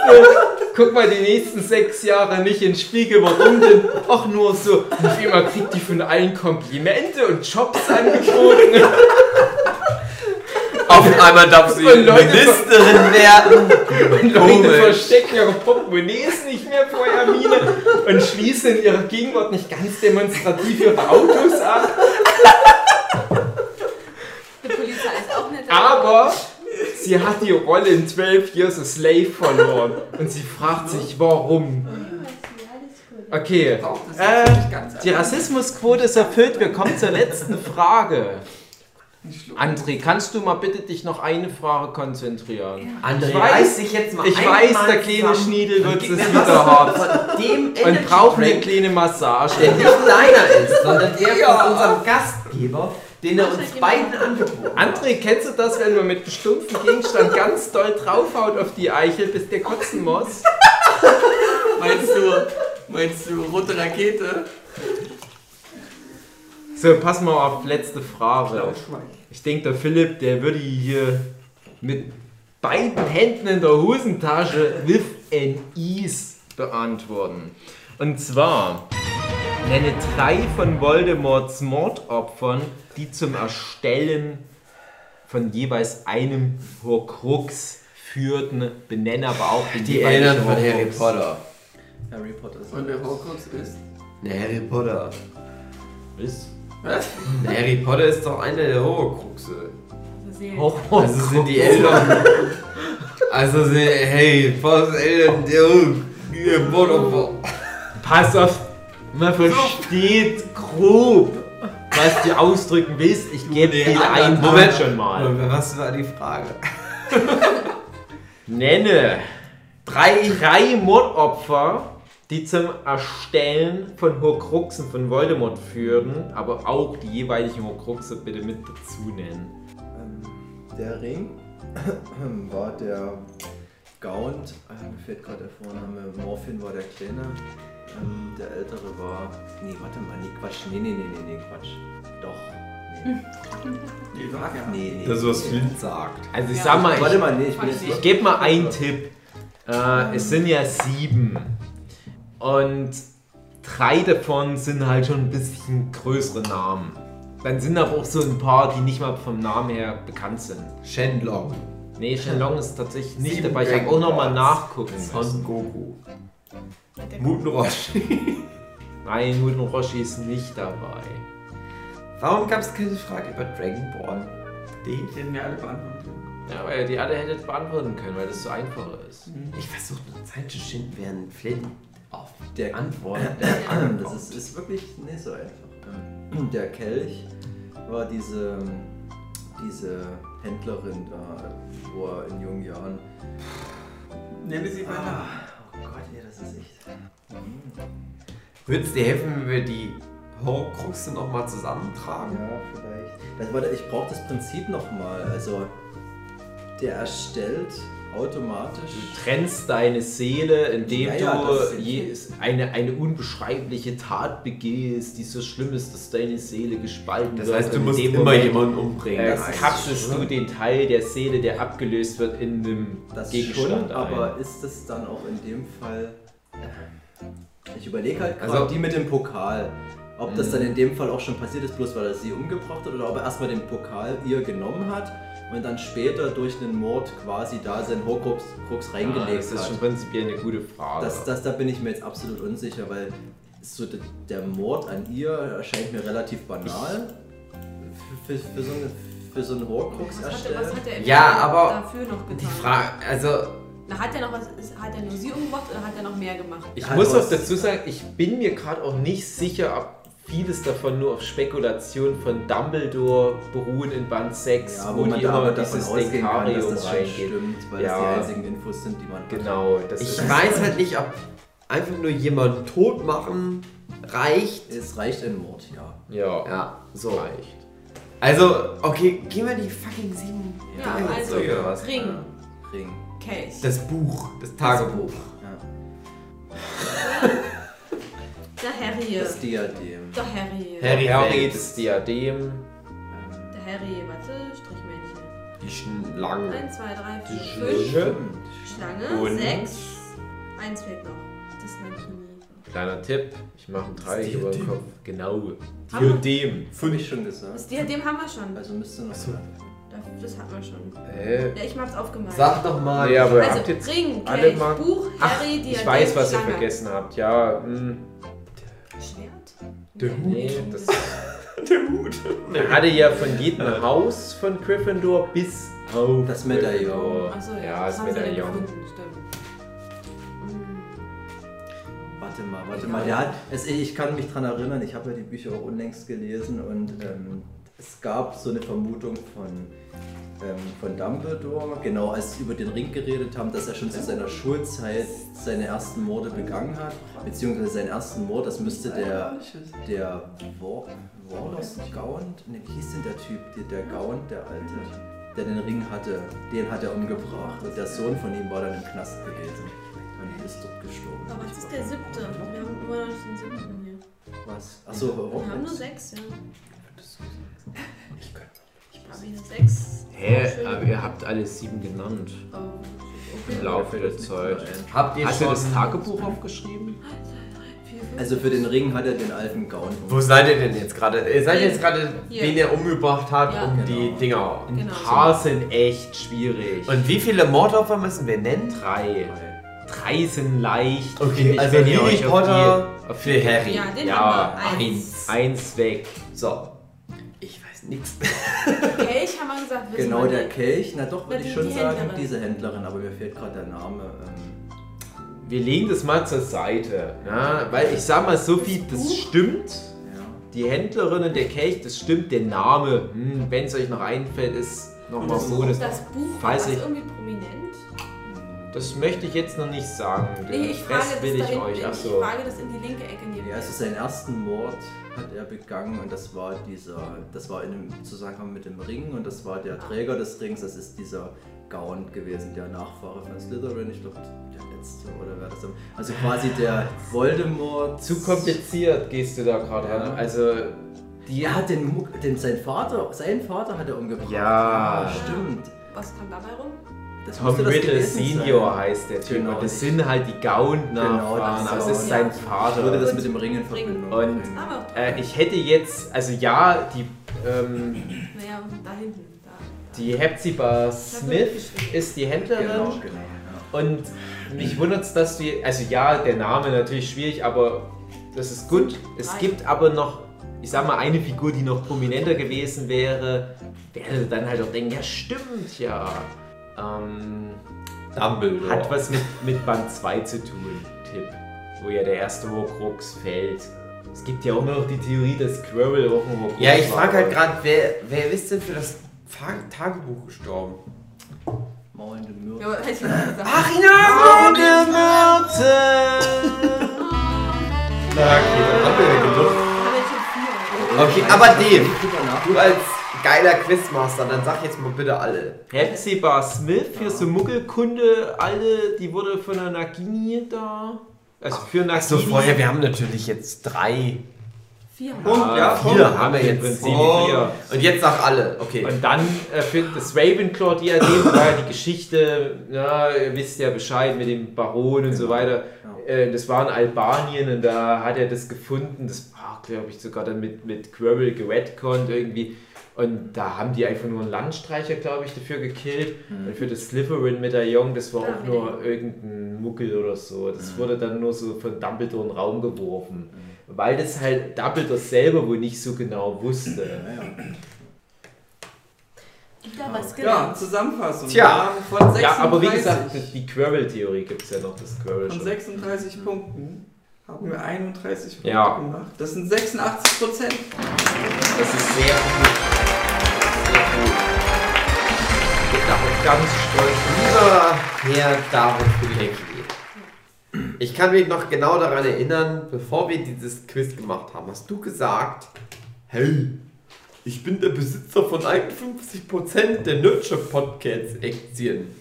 guck mal, die nächsten sechs Jahre nicht in den Spiegel. Warum denn? Ach, nur so. Auf einmal kriegt die von allen Komplimente und Jobs angeboten. Auf einmal darf sie Und Leute- Ministerin werden. Und Leute Komisch. verstecken ihre Portemonnaies nicht mehr vor Hermine und schließen in ihrer Gegenwart nicht ganz demonstrativ ihre Autos ab. Die Polizei ist auch nicht Aber sie hat die Rolle in 12 Years a Slave verloren. Und sie fragt sich, warum. Okay, äh, die Rassismusquote ist erfüllt. Wir kommen zur letzten Frage. André, kannst du mal bitte dich noch eine Frage konzentrieren? André, Ich weiß- reiß dich jetzt mal Ich weiß, der kleine zusammen Schniedel wird es wieder hart. Und braucht eine kleine Massage. der nicht deiner ist, sondern der von unserem Gastgeber, den er uns beiden angeboten hat. André, kennst du das, wenn man mit stumpfen Gegenstand ganz doll draufhaut auf die Eichel, bis der kotzen muss? Meinst du, meinst du rote Rakete? So, pass mal auf, letzte Frage. Ich denke, der Philipp, der würde hier mit beiden Händen in der Hosentasche with an ease beantworten. Und zwar, nenne drei von Voldemorts Mordopfern, die zum Erstellen von jeweils einem Horcrux führten, benenne aber auch den Die jeweiligen Eltern von Harry. Potter. Harry Potter ist Und der Horcrux ist. Ne, Harry Potter. Ist Was? Ne, Harry Potter ist doch einer der Horcruxe. Seelen. Horcrux. Also sind die Eltern. Also sind Harry Potters Eltern der ihr Mordopfer. Pass auf, man versteht grob, was du ausdrücken willst. Ich gebe dir einen Moment. Schon mal. Was war die Frage? Nenne Drei. drei Mordopfer, die zum Erstellen von Horcruxen von Voldemort führen, aber auch die jeweiligen Horcruxe bitte mit dazu nennen. Ähm, der Ring war der Gaunt, äh, mir fehlt gerade der Vorname, Morphin war der Kleine, ähm, der Ältere war, nee, warte mal, nee, Quatsch, nee, nee, nee, nee, nee, Quatsch, doch, nee, Die sag ja. nee, nee. Das, was Flint sagt. Also ich Ja. sag mal, Warte ich, mal, nee, ich bin jetzt... ich ich gebe mal einen Tipp. Äh, es sind ja sieben. Und drei davon sind halt schon ein bisschen größere Namen. Dann sind aber auch so ein paar, die nicht mal vom Namen her bekannt sind. Shenlong. Nee, Shenlong ist tatsächlich nicht Sieben dabei. Ich habe Dragon auch nochmal Balls. nachgucken Son müssen. Goku. Der Muten Roshi. Nein, Nuden Roshi ist nicht dabei. Warum gab es keine Frage über Dragon Ball? Die hätten wir alle beantworten können. Ja, weil ihr die alle hättet beantworten können, weil das so einfach ist. Ich versuche eine Zeit zu schinden, während Flint auf Der Antwort. Das ist, ist wirklich nicht so einfach. Ähm, Der Kelch war diese, diese Händlerin da, wo er in jungen Jahren. Nenne sie mal nach. Das ist echt. Würde es dir helfen, wenn wir die Horcruxe nochmal zusammentragen? Ja, vielleicht. Das, warte, ich brauche das Prinzip nochmal. Also, der erstellt automatisch. Du trennst deine Seele, indem Ja, ja, das du je, eine, eine unbeschreibliche Tat begehst, die so schlimm ist, dass deine Seele gespalten Das wird. heißt, du musst immer Moment, jemanden umbringen. Äh, Das kapselst du den Teil der Seele, der abgelöst wird, in einem Das Gegenstand schon, ein. aber ist es dann auch in dem Fall. Ich überlege halt gerade Also- die mit dem Pokal. Ob das dann in dem Fall auch schon passiert ist, bloß weil er sie umgebracht hat, oder ob er erstmal den Pokal ihr genommen hat und dann später durch einen Mord quasi da sein Horcrux Crux ja, reingelegt das ist hat. schon prinzipiell eine gute Frage. Das, das, da bin ich mir jetzt absolut unsicher, weil so der, der Mord an ihr erscheint mir relativ banal. Für, für, für so eine, für so eine Horcrux hat, erstellen. was hat der Ja, aber dafür noch getan? Die Frage, also Na, hat er noch was, hat er nur sie umgebracht oder hat er noch mehr gemacht? Ich Ja, muss auch dazu sagen, ich bin mir gerade auch nicht sicher, ob vieles davon nur auf Spekulation von Dumbledore beruhen in Band 6, Ja, wo, wo man die immer dieses ausgehen kann, dass Denkarium das stimmt, weil Ja. das die einzigen Infos sind, die man hat. Genau, das ich ist weiß halt nicht, ob einfach nur jemanden tot machen reicht. Es reicht ein Mord, ja. Ja, Ja, so. reicht. Also, okay, gehen wir die fucking sieben Ja, Dinge also? Ring, Ring. Case. Das Buch, das Tagebuch. Ja. der Harry. Das Diadem. Der Harry. Harry Harry, das Diadem. Der Harry, warte, Strichmännchen. Die Schlange. 1, 2, 3, 4, Die 5. Schlange. Schlange. Und? 6. Eins fehlt noch. Das Männchen. Kleiner Tipp, ich mache ein Dreieck Das über den. Kopf. Genau. Diadem. Habe ich schon gesagt. Das Diadem haben wir schon. Also müsste noch. so. Das, das hatten wir schon. Äh, Ja, ich hab's aufgemalt. Sag doch mal. Nee, aber- also, habt jetzt Ring, alle Kelch, mal- Buch, Ach, Harry, Diadem, ich weiß, was ihr Schlange. vergessen habt. Ja, hm. Schwert? Der Hut. Nee, das Der Hut. Er hatte ja von jedem Haus von Gryffindor bis auf Das Medaillon. Achso, ja, ja, das dann Medaillon. gefunden, stimmt. Warte mal, warte mal. Der hat, es, ich kann mich dran erinnern, ich habe ja die Bücher auch unlängst gelesen und ähm, es gab so eine Vermutung von, ähm, von Dumbledore, genau als sie über den Ring geredet haben, dass er schon zu seiner Schulzeit seine ersten Morde begangen hat, beziehungsweise seinen ersten Mord, das müsste der, der War, Warlos Gaunt, ne, wie hieß denn der Typ, der, der Gaunt, der Alte, der den Ring hatte, den hat er umgebracht und der Sohn von ihm war dann im Knast gewesen und ist dort gestorben. Aber was ist der siebte? Wir haben immer noch nicht den siebten hier. Was? Achso, Wir haben nur sechs, ja. Ich könnte. Ich habe wieder sechs. Hä? Aber ihr habt alle sieben genannt. Oh, Im okay. Laufe der Zeit. Habt ihr Hast schon du das Tagebuch aufgeschrieben? Also für den Ring hat er den alten Gaun. Wo seid ihr denn jetzt gerade? Ihr seid jetzt gerade, wen er umgebracht hat, Ja. um die Genau. Dinger. Ein Genau. paar sind echt schwierig. Und wie viele Mordopfer müssen wir nennen? drei. Drei sind leicht. Okay, ich, also wenn ihr Harry auf Potter die, auf für die, Harry. Ja, den Ja, haben wir. eins. Eins weg. So. Nichts. Kelch haben wir gesagt, wissen Genau, wir der nicht. Kelch, na doch, würde ich schon die sagen, Händlerin. diese Händlerin, aber mir fehlt gerade der Name. Ähm, Wir legen das mal zur Seite. Ja, weil ich sag mal, Sophie, das Buch? stimmt. ja. Die Händlerin und der Kelch, das stimmt. Der Name, hm, wenn es euch noch einfällt, ist nochmal das so. Das, Das Buch, Weiß das ich. irgendwie prominent? Das möchte ich jetzt noch nicht sagen. Den Nee, ich frage Rest das will ich euch. ich Achso. frage das in die linke Ecke neben Ja, also seinen ersten Mord hat er begangen und das war dieser, das war in dem Zusammenhang mit dem Ring und das war der Träger des Rings, das ist dieser Gaunt gewesen, der Nachfahre von Slytherin, ich glaube der letzte oder wer das war. Also quasi der Voldemort. Zu kompliziert gehst du da gerade Ja. ran. Also, die Er hat den, Muck- den sein Vater, sein Vater hat er umgebracht. Ja. stimmt. Was kam dabei rum? Das Tom Riddle Senior sein. heißt der Typ. Genau, und das sind halt die Gaunt-Nachfahren. Genau, das es ist sein Ja. Ich würde Vater. das Und mit dem Ring in Ring. Verbindung Und- Äh, ich hätte jetzt, also ja, die, ähm, Naja, da hinten. Da, da. die Hepzibah Smith ist die Händlerin. Genau, genau. Ja. Und mich wundert es, dass du, also ja, der Name natürlich schwierig, aber das ist gut. Es gibt aber noch, ich sag mal, eine Figur, die noch prominenter gewesen wäre, werde dann halt auch denken, ja stimmt, ja. Ähm, Dumbledore. hat was mit, mit Band 2 zu tun, Tipp. Wo ja der erste Horcrux fällt. Es gibt ja auch noch die Theorie, dass Quirrell auch ein Horcrux Ja, ich frage halt gerade, wer, wer ist denn für das Tagebuch gestorben? Maulende gesagt. Ach ja! Ohne Mörte! Na, okay, dann haben wir ja genug. Okay, aber nach- du als geiler Quizmaster, dann sag jetzt mal bitte alle. Hepzibah Smith für so Muggelkunde, alle, die wurde von der Nagini da. Also für Nagini. Achso, vorher, wir haben natürlich jetzt drei. Vier. Punkt, ja, vier vier haben wir im jetzt. Prinzip. Vier. Und jetzt sag alle, okay. Und dann äh, für das Ravenclaw-Diadem war ja die Geschichte, ja, ihr wisst ja Bescheid mit dem Baron und so weiter. Ja. Äh, das war in Albanien und da hat er das gefunden. Das war, glaube ich, sogar dann mit, mit Quirrell geredconnt irgendwie. Und da haben die einfach nur einen Landstreicher, glaube ich, dafür gekillt. Und für das Slytherin-Medaillon, das war Ah, auch nur irgendein Muckel oder so. Das wurde dann nur so von Dumbledore in den Raum geworfen. Weil das halt Dumbledore selber wohl nicht so genau wusste. Wieder was Ja, gelernt. Zusammenfassung. Tja. Von 36, Ja, aber wie gesagt, die Quirrell-Theorie gibt es ja noch, das Quirrell von schon. 36 Punkten haben wir 31 Punkte Ja. gemacht. Das sind 86 Prozent. Das ist sehr gut. Ganz stolz. Lieber Herr David Pilecki, ich kann mich noch genau daran erinnern, bevor wir dieses Quiz gemacht haben, hast du gesagt, hey, ich bin der Besitzer von 51% der Nurture Podcasts Aktien.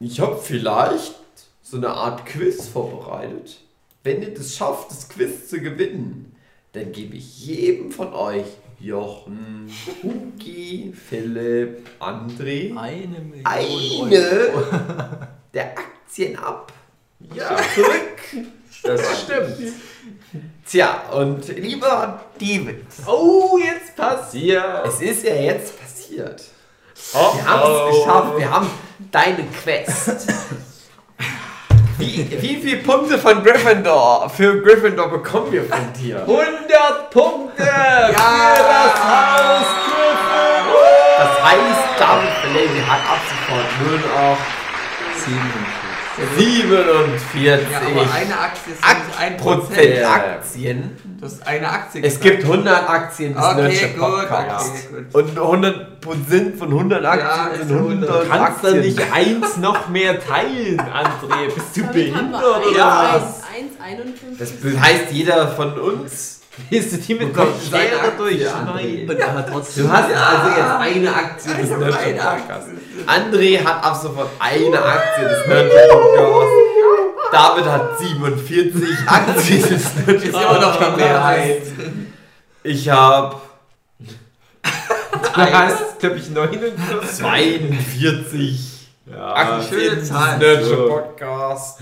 Ich habe vielleicht so eine Art Quiz vorbereitet. Wenn ihr das schafft, das Quiz zu gewinnen, dann gebe ich jedem von euch, Jochen, Hugi, Philipp, André, Eine Million eine der Aktien ab. Ja, zurück. Das stimmt. Tja, und lieber David, Oh, jetzt passiert. es ist ja jetzt passiert. Wir haben es geschafft, wir haben deine Quest. Wie, wie viele Punkte von Gryffindor für Gryffindor bekommen wir von dir? 100 Punkte für das Haus Gryffindor. Das heißt, David Verlady hat ab sofort nur noch 47 Ja, aber eine Aktie ist nicht ein Prozent Prozent. Aktien. Das ist eine Aktie. Es gesagt. gibt 100 Aktien des Okay, gut, Podcasts. okay, gut. Und 100 Prozent von 100 Aktien Ja, sind ist 100 Du kannst Aktien. dann nicht eins noch mehr teilen, André. Bist du behindert oder Ja. was? 1,51. Das heißt, jeder von uns. Willst du die mit der Schere Aktie, durchschneiden? Und er hat trotzdem. Du hast also jetzt eine Aktie des eine Podcasts. André hat ab sofort eine Aktie des Nurture Podcasts. David hat 47 Aktien des Nurture Ist immer noch die Mehrheit. Ich habe Du hast, glaube ich, 49. 42 Ja, Aktien schöne des Zahl. Nurture Podcast.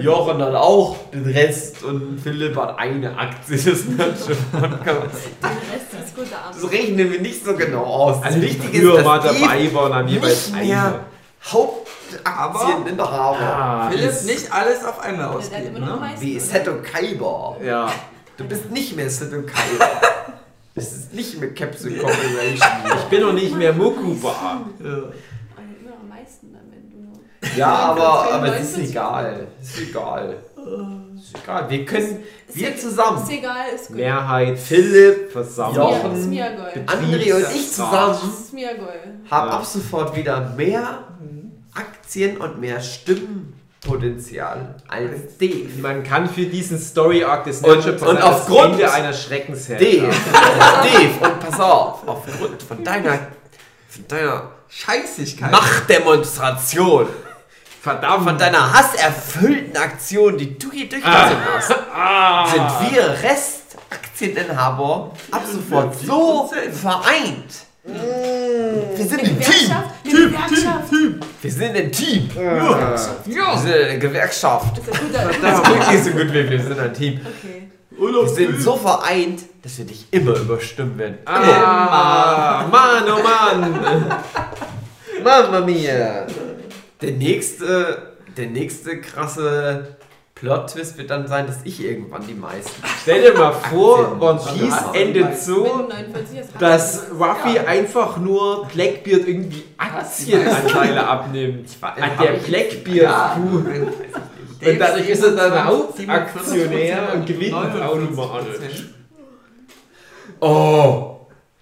Jochen hat auch den Rest und Philipp hat eine Aktie. Der Rest ist guter Das rechnen wir nicht so genau aus. Das also die Wichtige ist, dass dabei waren, haben jeweils nicht mehr eine. Hauptaktieninhaber. Ah, Philipp, ist- nicht alles auf einmal Der ausgeben. Ne? Wie? Seto Kaiba. Ja. Du bist nicht mehr Seto Kaiba. Das ist nicht mehr Capsule Corporation. Ich bin noch nicht mehr Mukuba. Ah, Immer am meisten dann, wenn du nur. Ja, aber, aber es 49. ist egal. Es ist egal. Es ist egal. Wir können, wir Ist zusammen, egal, ist gut. Mehrheit, Philipp, Versammlung. Jochen, Ist. André und ich zusammen, Ist haben Ja. ab sofort wieder mehr Aktien und mehr Stimmenpotenzial als Dave. Man kann für diesen Story Arc des Und- Nurture und Podcasts aufgrund- Ende einer Schreckensherrschaft. Dave, Dave, und pass auf, aufgrund von deiner, von deiner Scheißigkeit. Machtdemonstration, Verdammt. von deiner hasserfüllten Aktion, die du hier durchgezogen hast, sind wir Restaktieninhaber ab sofort so 40%. vereint. Wir sind ein Team. Gewerkschaft? Eine Gewerkschaft. Wir sind ein Team. Ja. Wir sind eine Gewerkschaft. Das ist wirklich so gut wie wir sind ein Team. Okay. Wir sind so vereint, dass wir dich immer überstimmen werden. Ah, Mann, oh Mann. Mamma mia! Der nächste, der nächste krasse Plot-Twist wird dann sein, dass ich irgendwann die meisten. Stell dir mal vor. One Piece Ja. endet so, du 49 hast, dass Ruffy einfach nur Blackbeard irgendwie Aktienanteile abnimmt. war- An der Blackbeard-Kuh. Und dadurch ist er dann Hauptaktionär und gewinnt automatisch. Oh!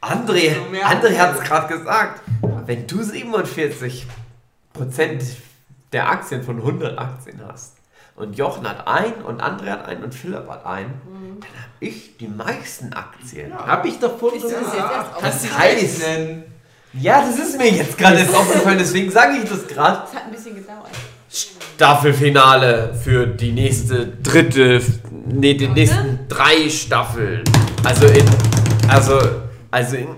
André, André hat es gerade gesagt. Wenn du 47% der Aktien von 100 Aktien hast und Jochen hat ein und André hat ein und Philipp hat ein, dann habe ich die meisten Aktien. Hab ich davon das jetzt gesagt? Das aufgefallen? heißt, ja, das ist mir jetzt gerade erst aufgefallen, deswegen sage ich das gerade. Das hat ein bisschen gedauert. Staffelfinale für die nächste dritte, nee, die nächsten drei Staffeln. Also in, also, also in,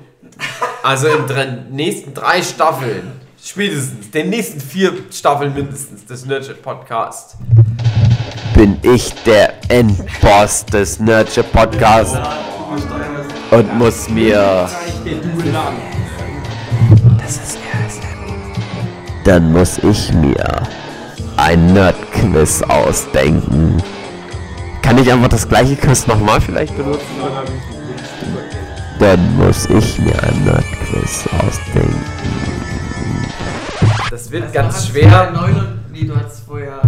also in drei, nächsten drei Staffeln, spätestens, den nächsten vier Staffeln mindestens des Nurture Podcast. Bin ich der Endboss des Nurture Podcasts. Und muss mir. Du lang. Dann muss ich mir ein Nerd-Quiz ausdenken. Kann ich einfach das gleiche Quiz nochmal vielleicht benutzen? Dann muss ich mir ein Nerd-Quiz ausdenken. Das wird Also ganz schwer. Du neun nee, du hast vorher.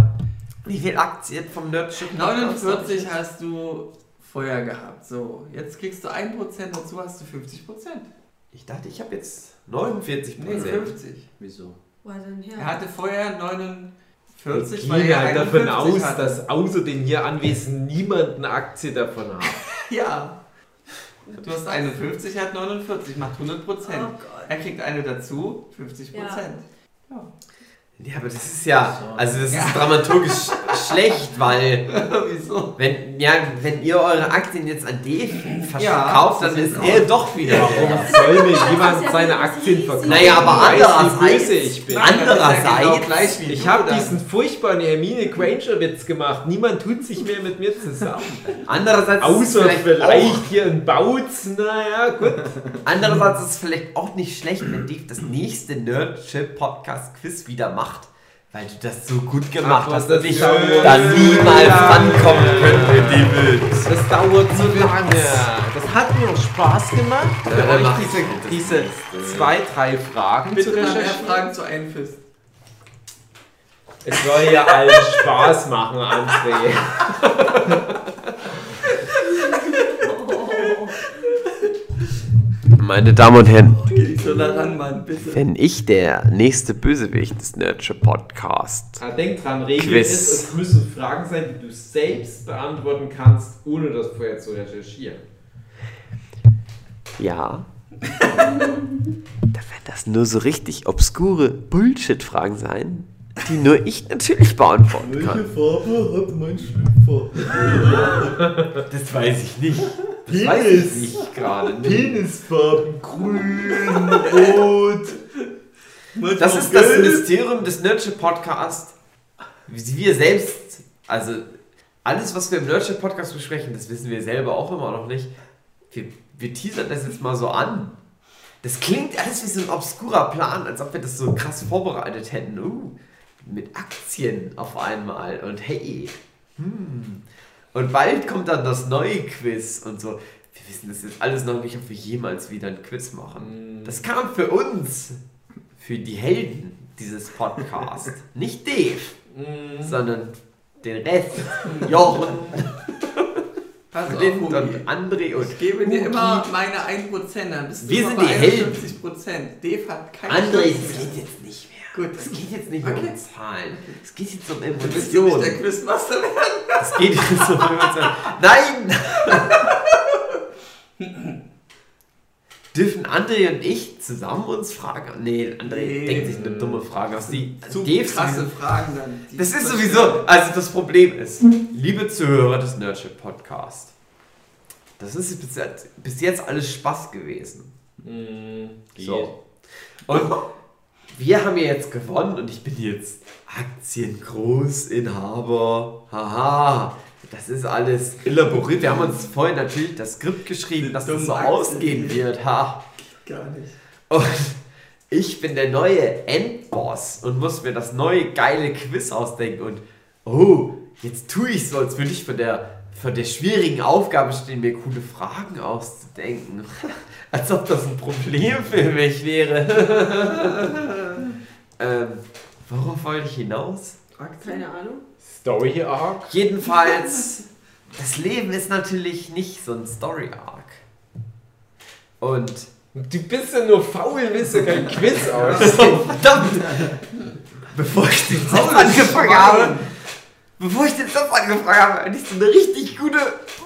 Wie viel Aktien vom Nerdship? 49 hast du vorher gehabt. So, jetzt kriegst du 1% dazu hast du 50%. Ich dachte, ich habe jetzt 49 Nee, 50. Wieso? Er hatte vorher 49, Ich weil gehe er halt davon 51 aus, hatte. dass außer den hier Anwesenden niemand eine Aktie davon hat. Ja. Du hast 51, er hat 49, macht 100%. Oh Gott. Er kriegt eine dazu, 50%. Ja. Ja. Ja, aber das ist ja, also das ist dramaturgisch schlecht, weil Wieso? wenn, ja, wenn ihr eure Aktien jetzt an Dave Ja, verkauft, das dann ist er doch wieder Warum der. soll mir jemand ja seine Aktien verkaufen? Naja, aber andererseits- böse ich bin. Ja Andererseits- genau Ich habe diesen furchtbaren Hermine Granger-Witz gemacht. Niemand tut sich mehr mit mir zusammen. Andererseits ist es Außer vielleicht, vielleicht hier ein Bautz. Naja, gut. andererseits ist es vielleicht auch nicht schlecht, wenn Dave das nächste Nerdship Podcast Quiz wieder macht, weil du das so gut gemacht Ach, hast das und ich da niemals rankommen könnte, David. Das dauert so lange. Das hat mir auch Spaß gemacht, für Ja, euch diese, diese zwei, drei Fragen Bitte zu recherchieren. Fragen zu einem Fist. Es soll ja allen Spaß machen, André. Meine Damen und Herren, so nah ran, Mann, bitte. wenn ich der nächste Bösewicht des Nerdship Podcasts Aber denk dran, Regel Quiz. ist, es müssen Fragen sein, die du selbst beantworten kannst, ohne das vorher zu recherchieren. Ja. da werden das nur so richtig obskure Bullshit-Fragen sein, die nur ich natürlich beantworten kann. Farbe hat mein Schlüpfer? Das weiß ich nicht. Das weiß ich nicht gerade. Penisfarben, grün, rot. Das ist das Mysterium des Nerdship Podcast. Wie wir selbst, also alles, was wir im Nerdship Podcast besprechen, das wissen wir selber auch immer noch nicht. Wir, wir teasern das jetzt mal so an. Das klingt alles wie so ein obskurer Plan, als ob wir das so krass vorbereitet hätten. Uh, mit Aktien auf einmal und hey. Hm. Und bald kommt dann das neue Quiz und so. Wir wissen das jetzt alles noch nicht, ob wir jemals wieder ein Quiz machen. Das kam für uns, für die Helden dieses Podcasts. Nicht Dave, sondern den Rest. Jochen, Pass auf, Flint und André und Ich gebe dir immer meine 1%, dann bist du Wir sind die Helden. 51%. Dave hat keine André, das geht jetzt nicht mehr. Gut. Es geht jetzt nicht Okay. um Zahlen. Es geht jetzt um Du bist du nicht Emotionen. der Quizmaster werden. Es geht jetzt um Emotionen. Nein! Dürfen André und ich zusammen uns fragen? Nee, André Nee. denkt sich eine dumme Frage aus. Die Zu krasse Fragen dann. Das ist sowieso, also das Problem ist, liebe Zuhörer des Nerdship Podcast, das ist bis jetzt, bis jetzt alles Spaß gewesen. So. Und wir haben ja jetzt gewonnen und ich bin jetzt Aktiengroßinhaber. Haha. Das ist alles elaboriert. Wir haben uns vorher natürlich das Skript geschrieben, dass das so ausgehen wird. Ha. Gar nicht. Und ich bin der neue Endboss und muss mir das neue geile Quiz ausdenken. Und oh, jetzt tue ich so, als würde ich von der, von der schwierigen Aufgabe stehen, mir coole Fragen auszudenken. als ob das ein Problem für mich wäre. ähm, worauf wollte ich hinaus? Keine Ahnung. Story Arc. Jedenfalls, das Leben ist natürlich nicht so ein Story Arc. Und Du bist ja nur faul, willst du kein Quiz aus. Verdammt! Bevor ich den Job angefangen habe, bevor ich den Job angefangen habe, hatte ich so eine richtig gute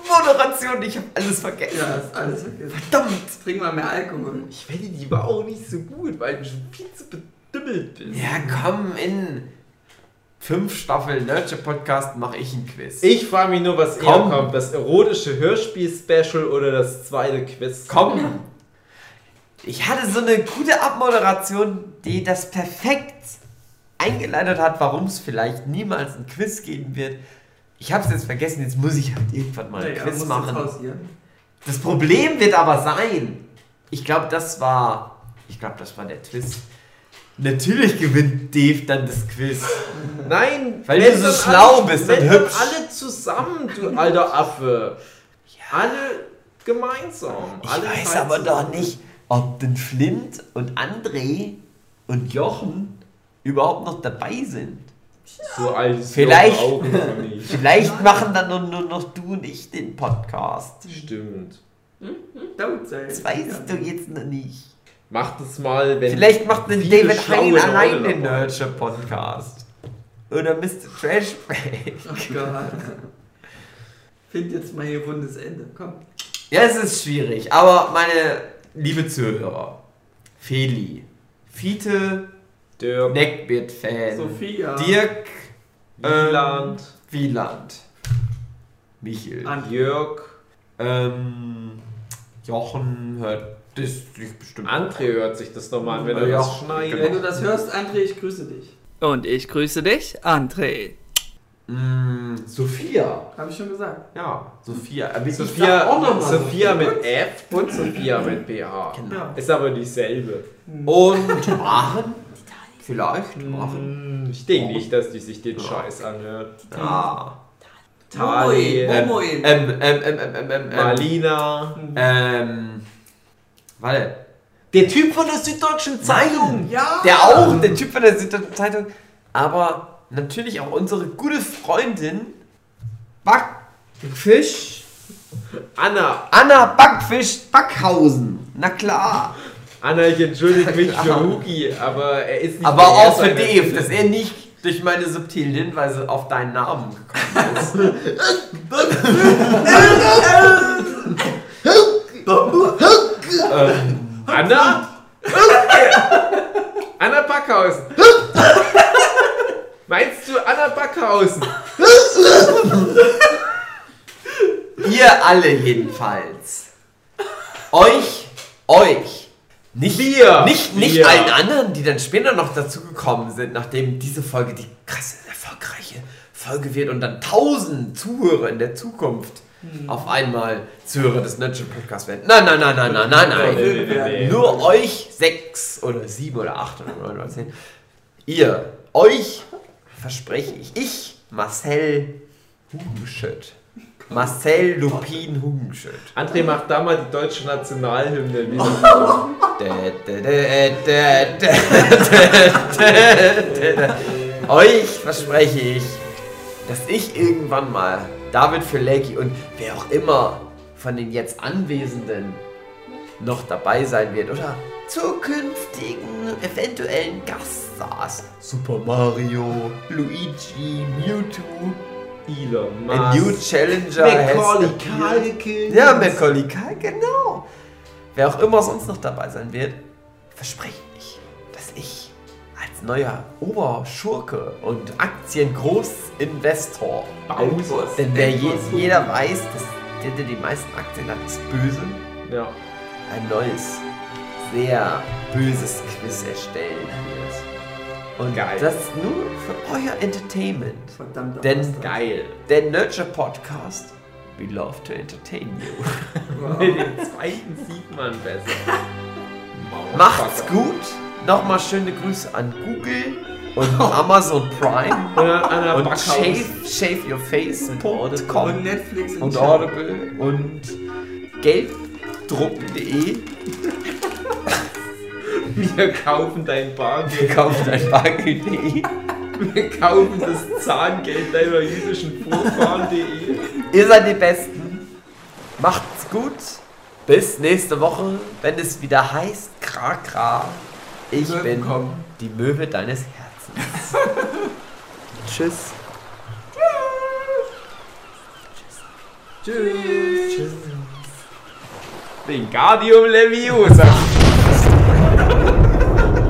Moderation. Ich habe alles vergessen. Ja, ist alles vergessen. Verdammt! Trink mal mehr Alkohol. Ich wette, die war auch nicht so gut, weil du schon viel zu bedümmelt bist. Ja, komm, in fünf Staffeln Nerdship Podcast mache ich ein Quiz. Ich frage mich nur, was eher Komm. kommt. Das erotische Hörspiel-Special oder das zweite Quiz? Komm! Ich hatte so eine gute Abmoderation, die das perfekt eingeleitet hat, warum es vielleicht niemals ein Quiz geben wird. Ich habe es jetzt vergessen, jetzt muss ich halt irgendwann mal ein Ja, Quiz machen. Das Problem wird aber sein, ich glaube, das war, ich glaube, das war der Twist. Natürlich gewinnt Dave dann das Quiz. Nein, Weil wenn du so dann schlau alle, bist und dann hübsch. alle zusammen, du alter Affe. Alle gemeinsam. Ich alle weiß drei aber doch nicht, ob denn Flint und André und Jochen überhaupt noch dabei sind. So Vielleicht- auch noch nicht. Vielleicht machen dann nur, nur noch du und ich den Podcast. Stimmt. Dauert sein. Das weißt du jetzt noch nicht. Mach das mal, wenn. Vielleicht macht denn David Hein allein den dabei Nurture Podcast. Oder Mr. Trashback. Oh Gott. Find jetzt mal hier rundes Ende. Komm. Ja, es ist schwierig, aber meine liebe Zuhörer, Feli, Fiete, Dirk, Neckbeard-Fan, Sophia. Dirk, Wieland, Wieland, Michel, Andi. Jörg, ähm, Jochen hört das sich bestimmt. André hört sich das nochmal an, wenn er Ja, das schneidet. Wenn du das hörst, André, ich grüße dich. Und ich grüße dich, André. Mm, Sophia. Habe ich schon gesagt. Ja, Sophia. Aber sag Sophia, auch noch mal Sophia mit F und Sophia mit BH. Genau. Ja. Ist aber dieselbe. Und Maren? Vielleicht. Hm, Ich denke nicht, dass die sich den Scheiß anhört. Ja. Tali, Ähm, ähm, ähm, ähm, ähm, ähm, ähm, Malina. ähm, warte. Der Typ von der Süddeutschen Zeitung. Ja. Der auch, der Typ von der Süddeutschen Zeitung. Aber natürlich auch unsere gute Freundin Backfisch. Anna. Anna Backfisch Backhausen. Na klar. Anna, ich entschuldige mich für Hugi, aber er ist nicht Aber auch für Dave, dass er nicht durch meine subtilen Hinweise auf deinen Namen gekommen ist. ähm, Anna? Anna Backhausen. Meinst du Anna Backhausen? ihr alle jedenfalls. Euch, euch. Nicht, Wir. nicht, nicht Wir. allen anderen, die dann später noch dazugekommen sind, nachdem diese Folge die krasse, erfolgreiche Folge wird und dann tausend Zuhörer in der Zukunft auf einmal Zuhörer des Nerdship Podcasts werden. Nein, nein, nein, nein, nein, nein, nein. Nee, nee, nee, nee. Nur euch sechs oder sieben oder acht oder neun oder zehn. Ihr, euch verspreche ich, ich, Marcel Hugenschütt. Marcel Lupin Hugenschütt. André macht da mal die deutsche Nationalhymne wieder. Euch verspreche ich, dass ich irgendwann mal David Filecki und wer auch immer von den jetzt Anwesenden noch dabei sein wird oder zukünftigen eventuellen Gaststars. Super Mario, Luigi, Mewtwo, Elon a new Musk. challenger Macaulay. Culkin. Ja, Macaulay Culkin, genau. Wer auch immer sonst noch dabei sein wird, verspreche ich, dass ich als neuer Oberschurke und Aktiengroßinvestor, Bowser. denn wer je, jeder weiß, dass der, der die meisten Aktien hat, ist böse, Ja. ein neues, sehr böses Quiz erstellen wird. Und Geil. das nur für euer Entertainment. Verdammt. Denn Geil. der Nurture Podcast, we love to entertain you. Mit dem zweiten sieht man besser. Macht's gut. Nochmal schöne Grüße an Google und Amazon Prime Und und shave, shaveyourface.com Und Netflix und Audible und gelddrucken.de. Wir kaufen dein Bargeld. Kauft ein Bargeld.de. Wir kaufen das Zahngeld deiner jüdischen Vorfahren.de. Ihr seid die Besten. Macht's gut. Bis nächste Woche, wenn es wieder heißt Kra Kra. Ich Möwen bin kommen. die Möwe deines Herzens. Tschüss. Tschüss. Wingardium Leviosa.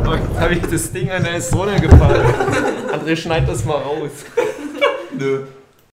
Oh, jetzt habe ich das Ding an der Sonne gefallen. André, schneid das mal raus. Nö.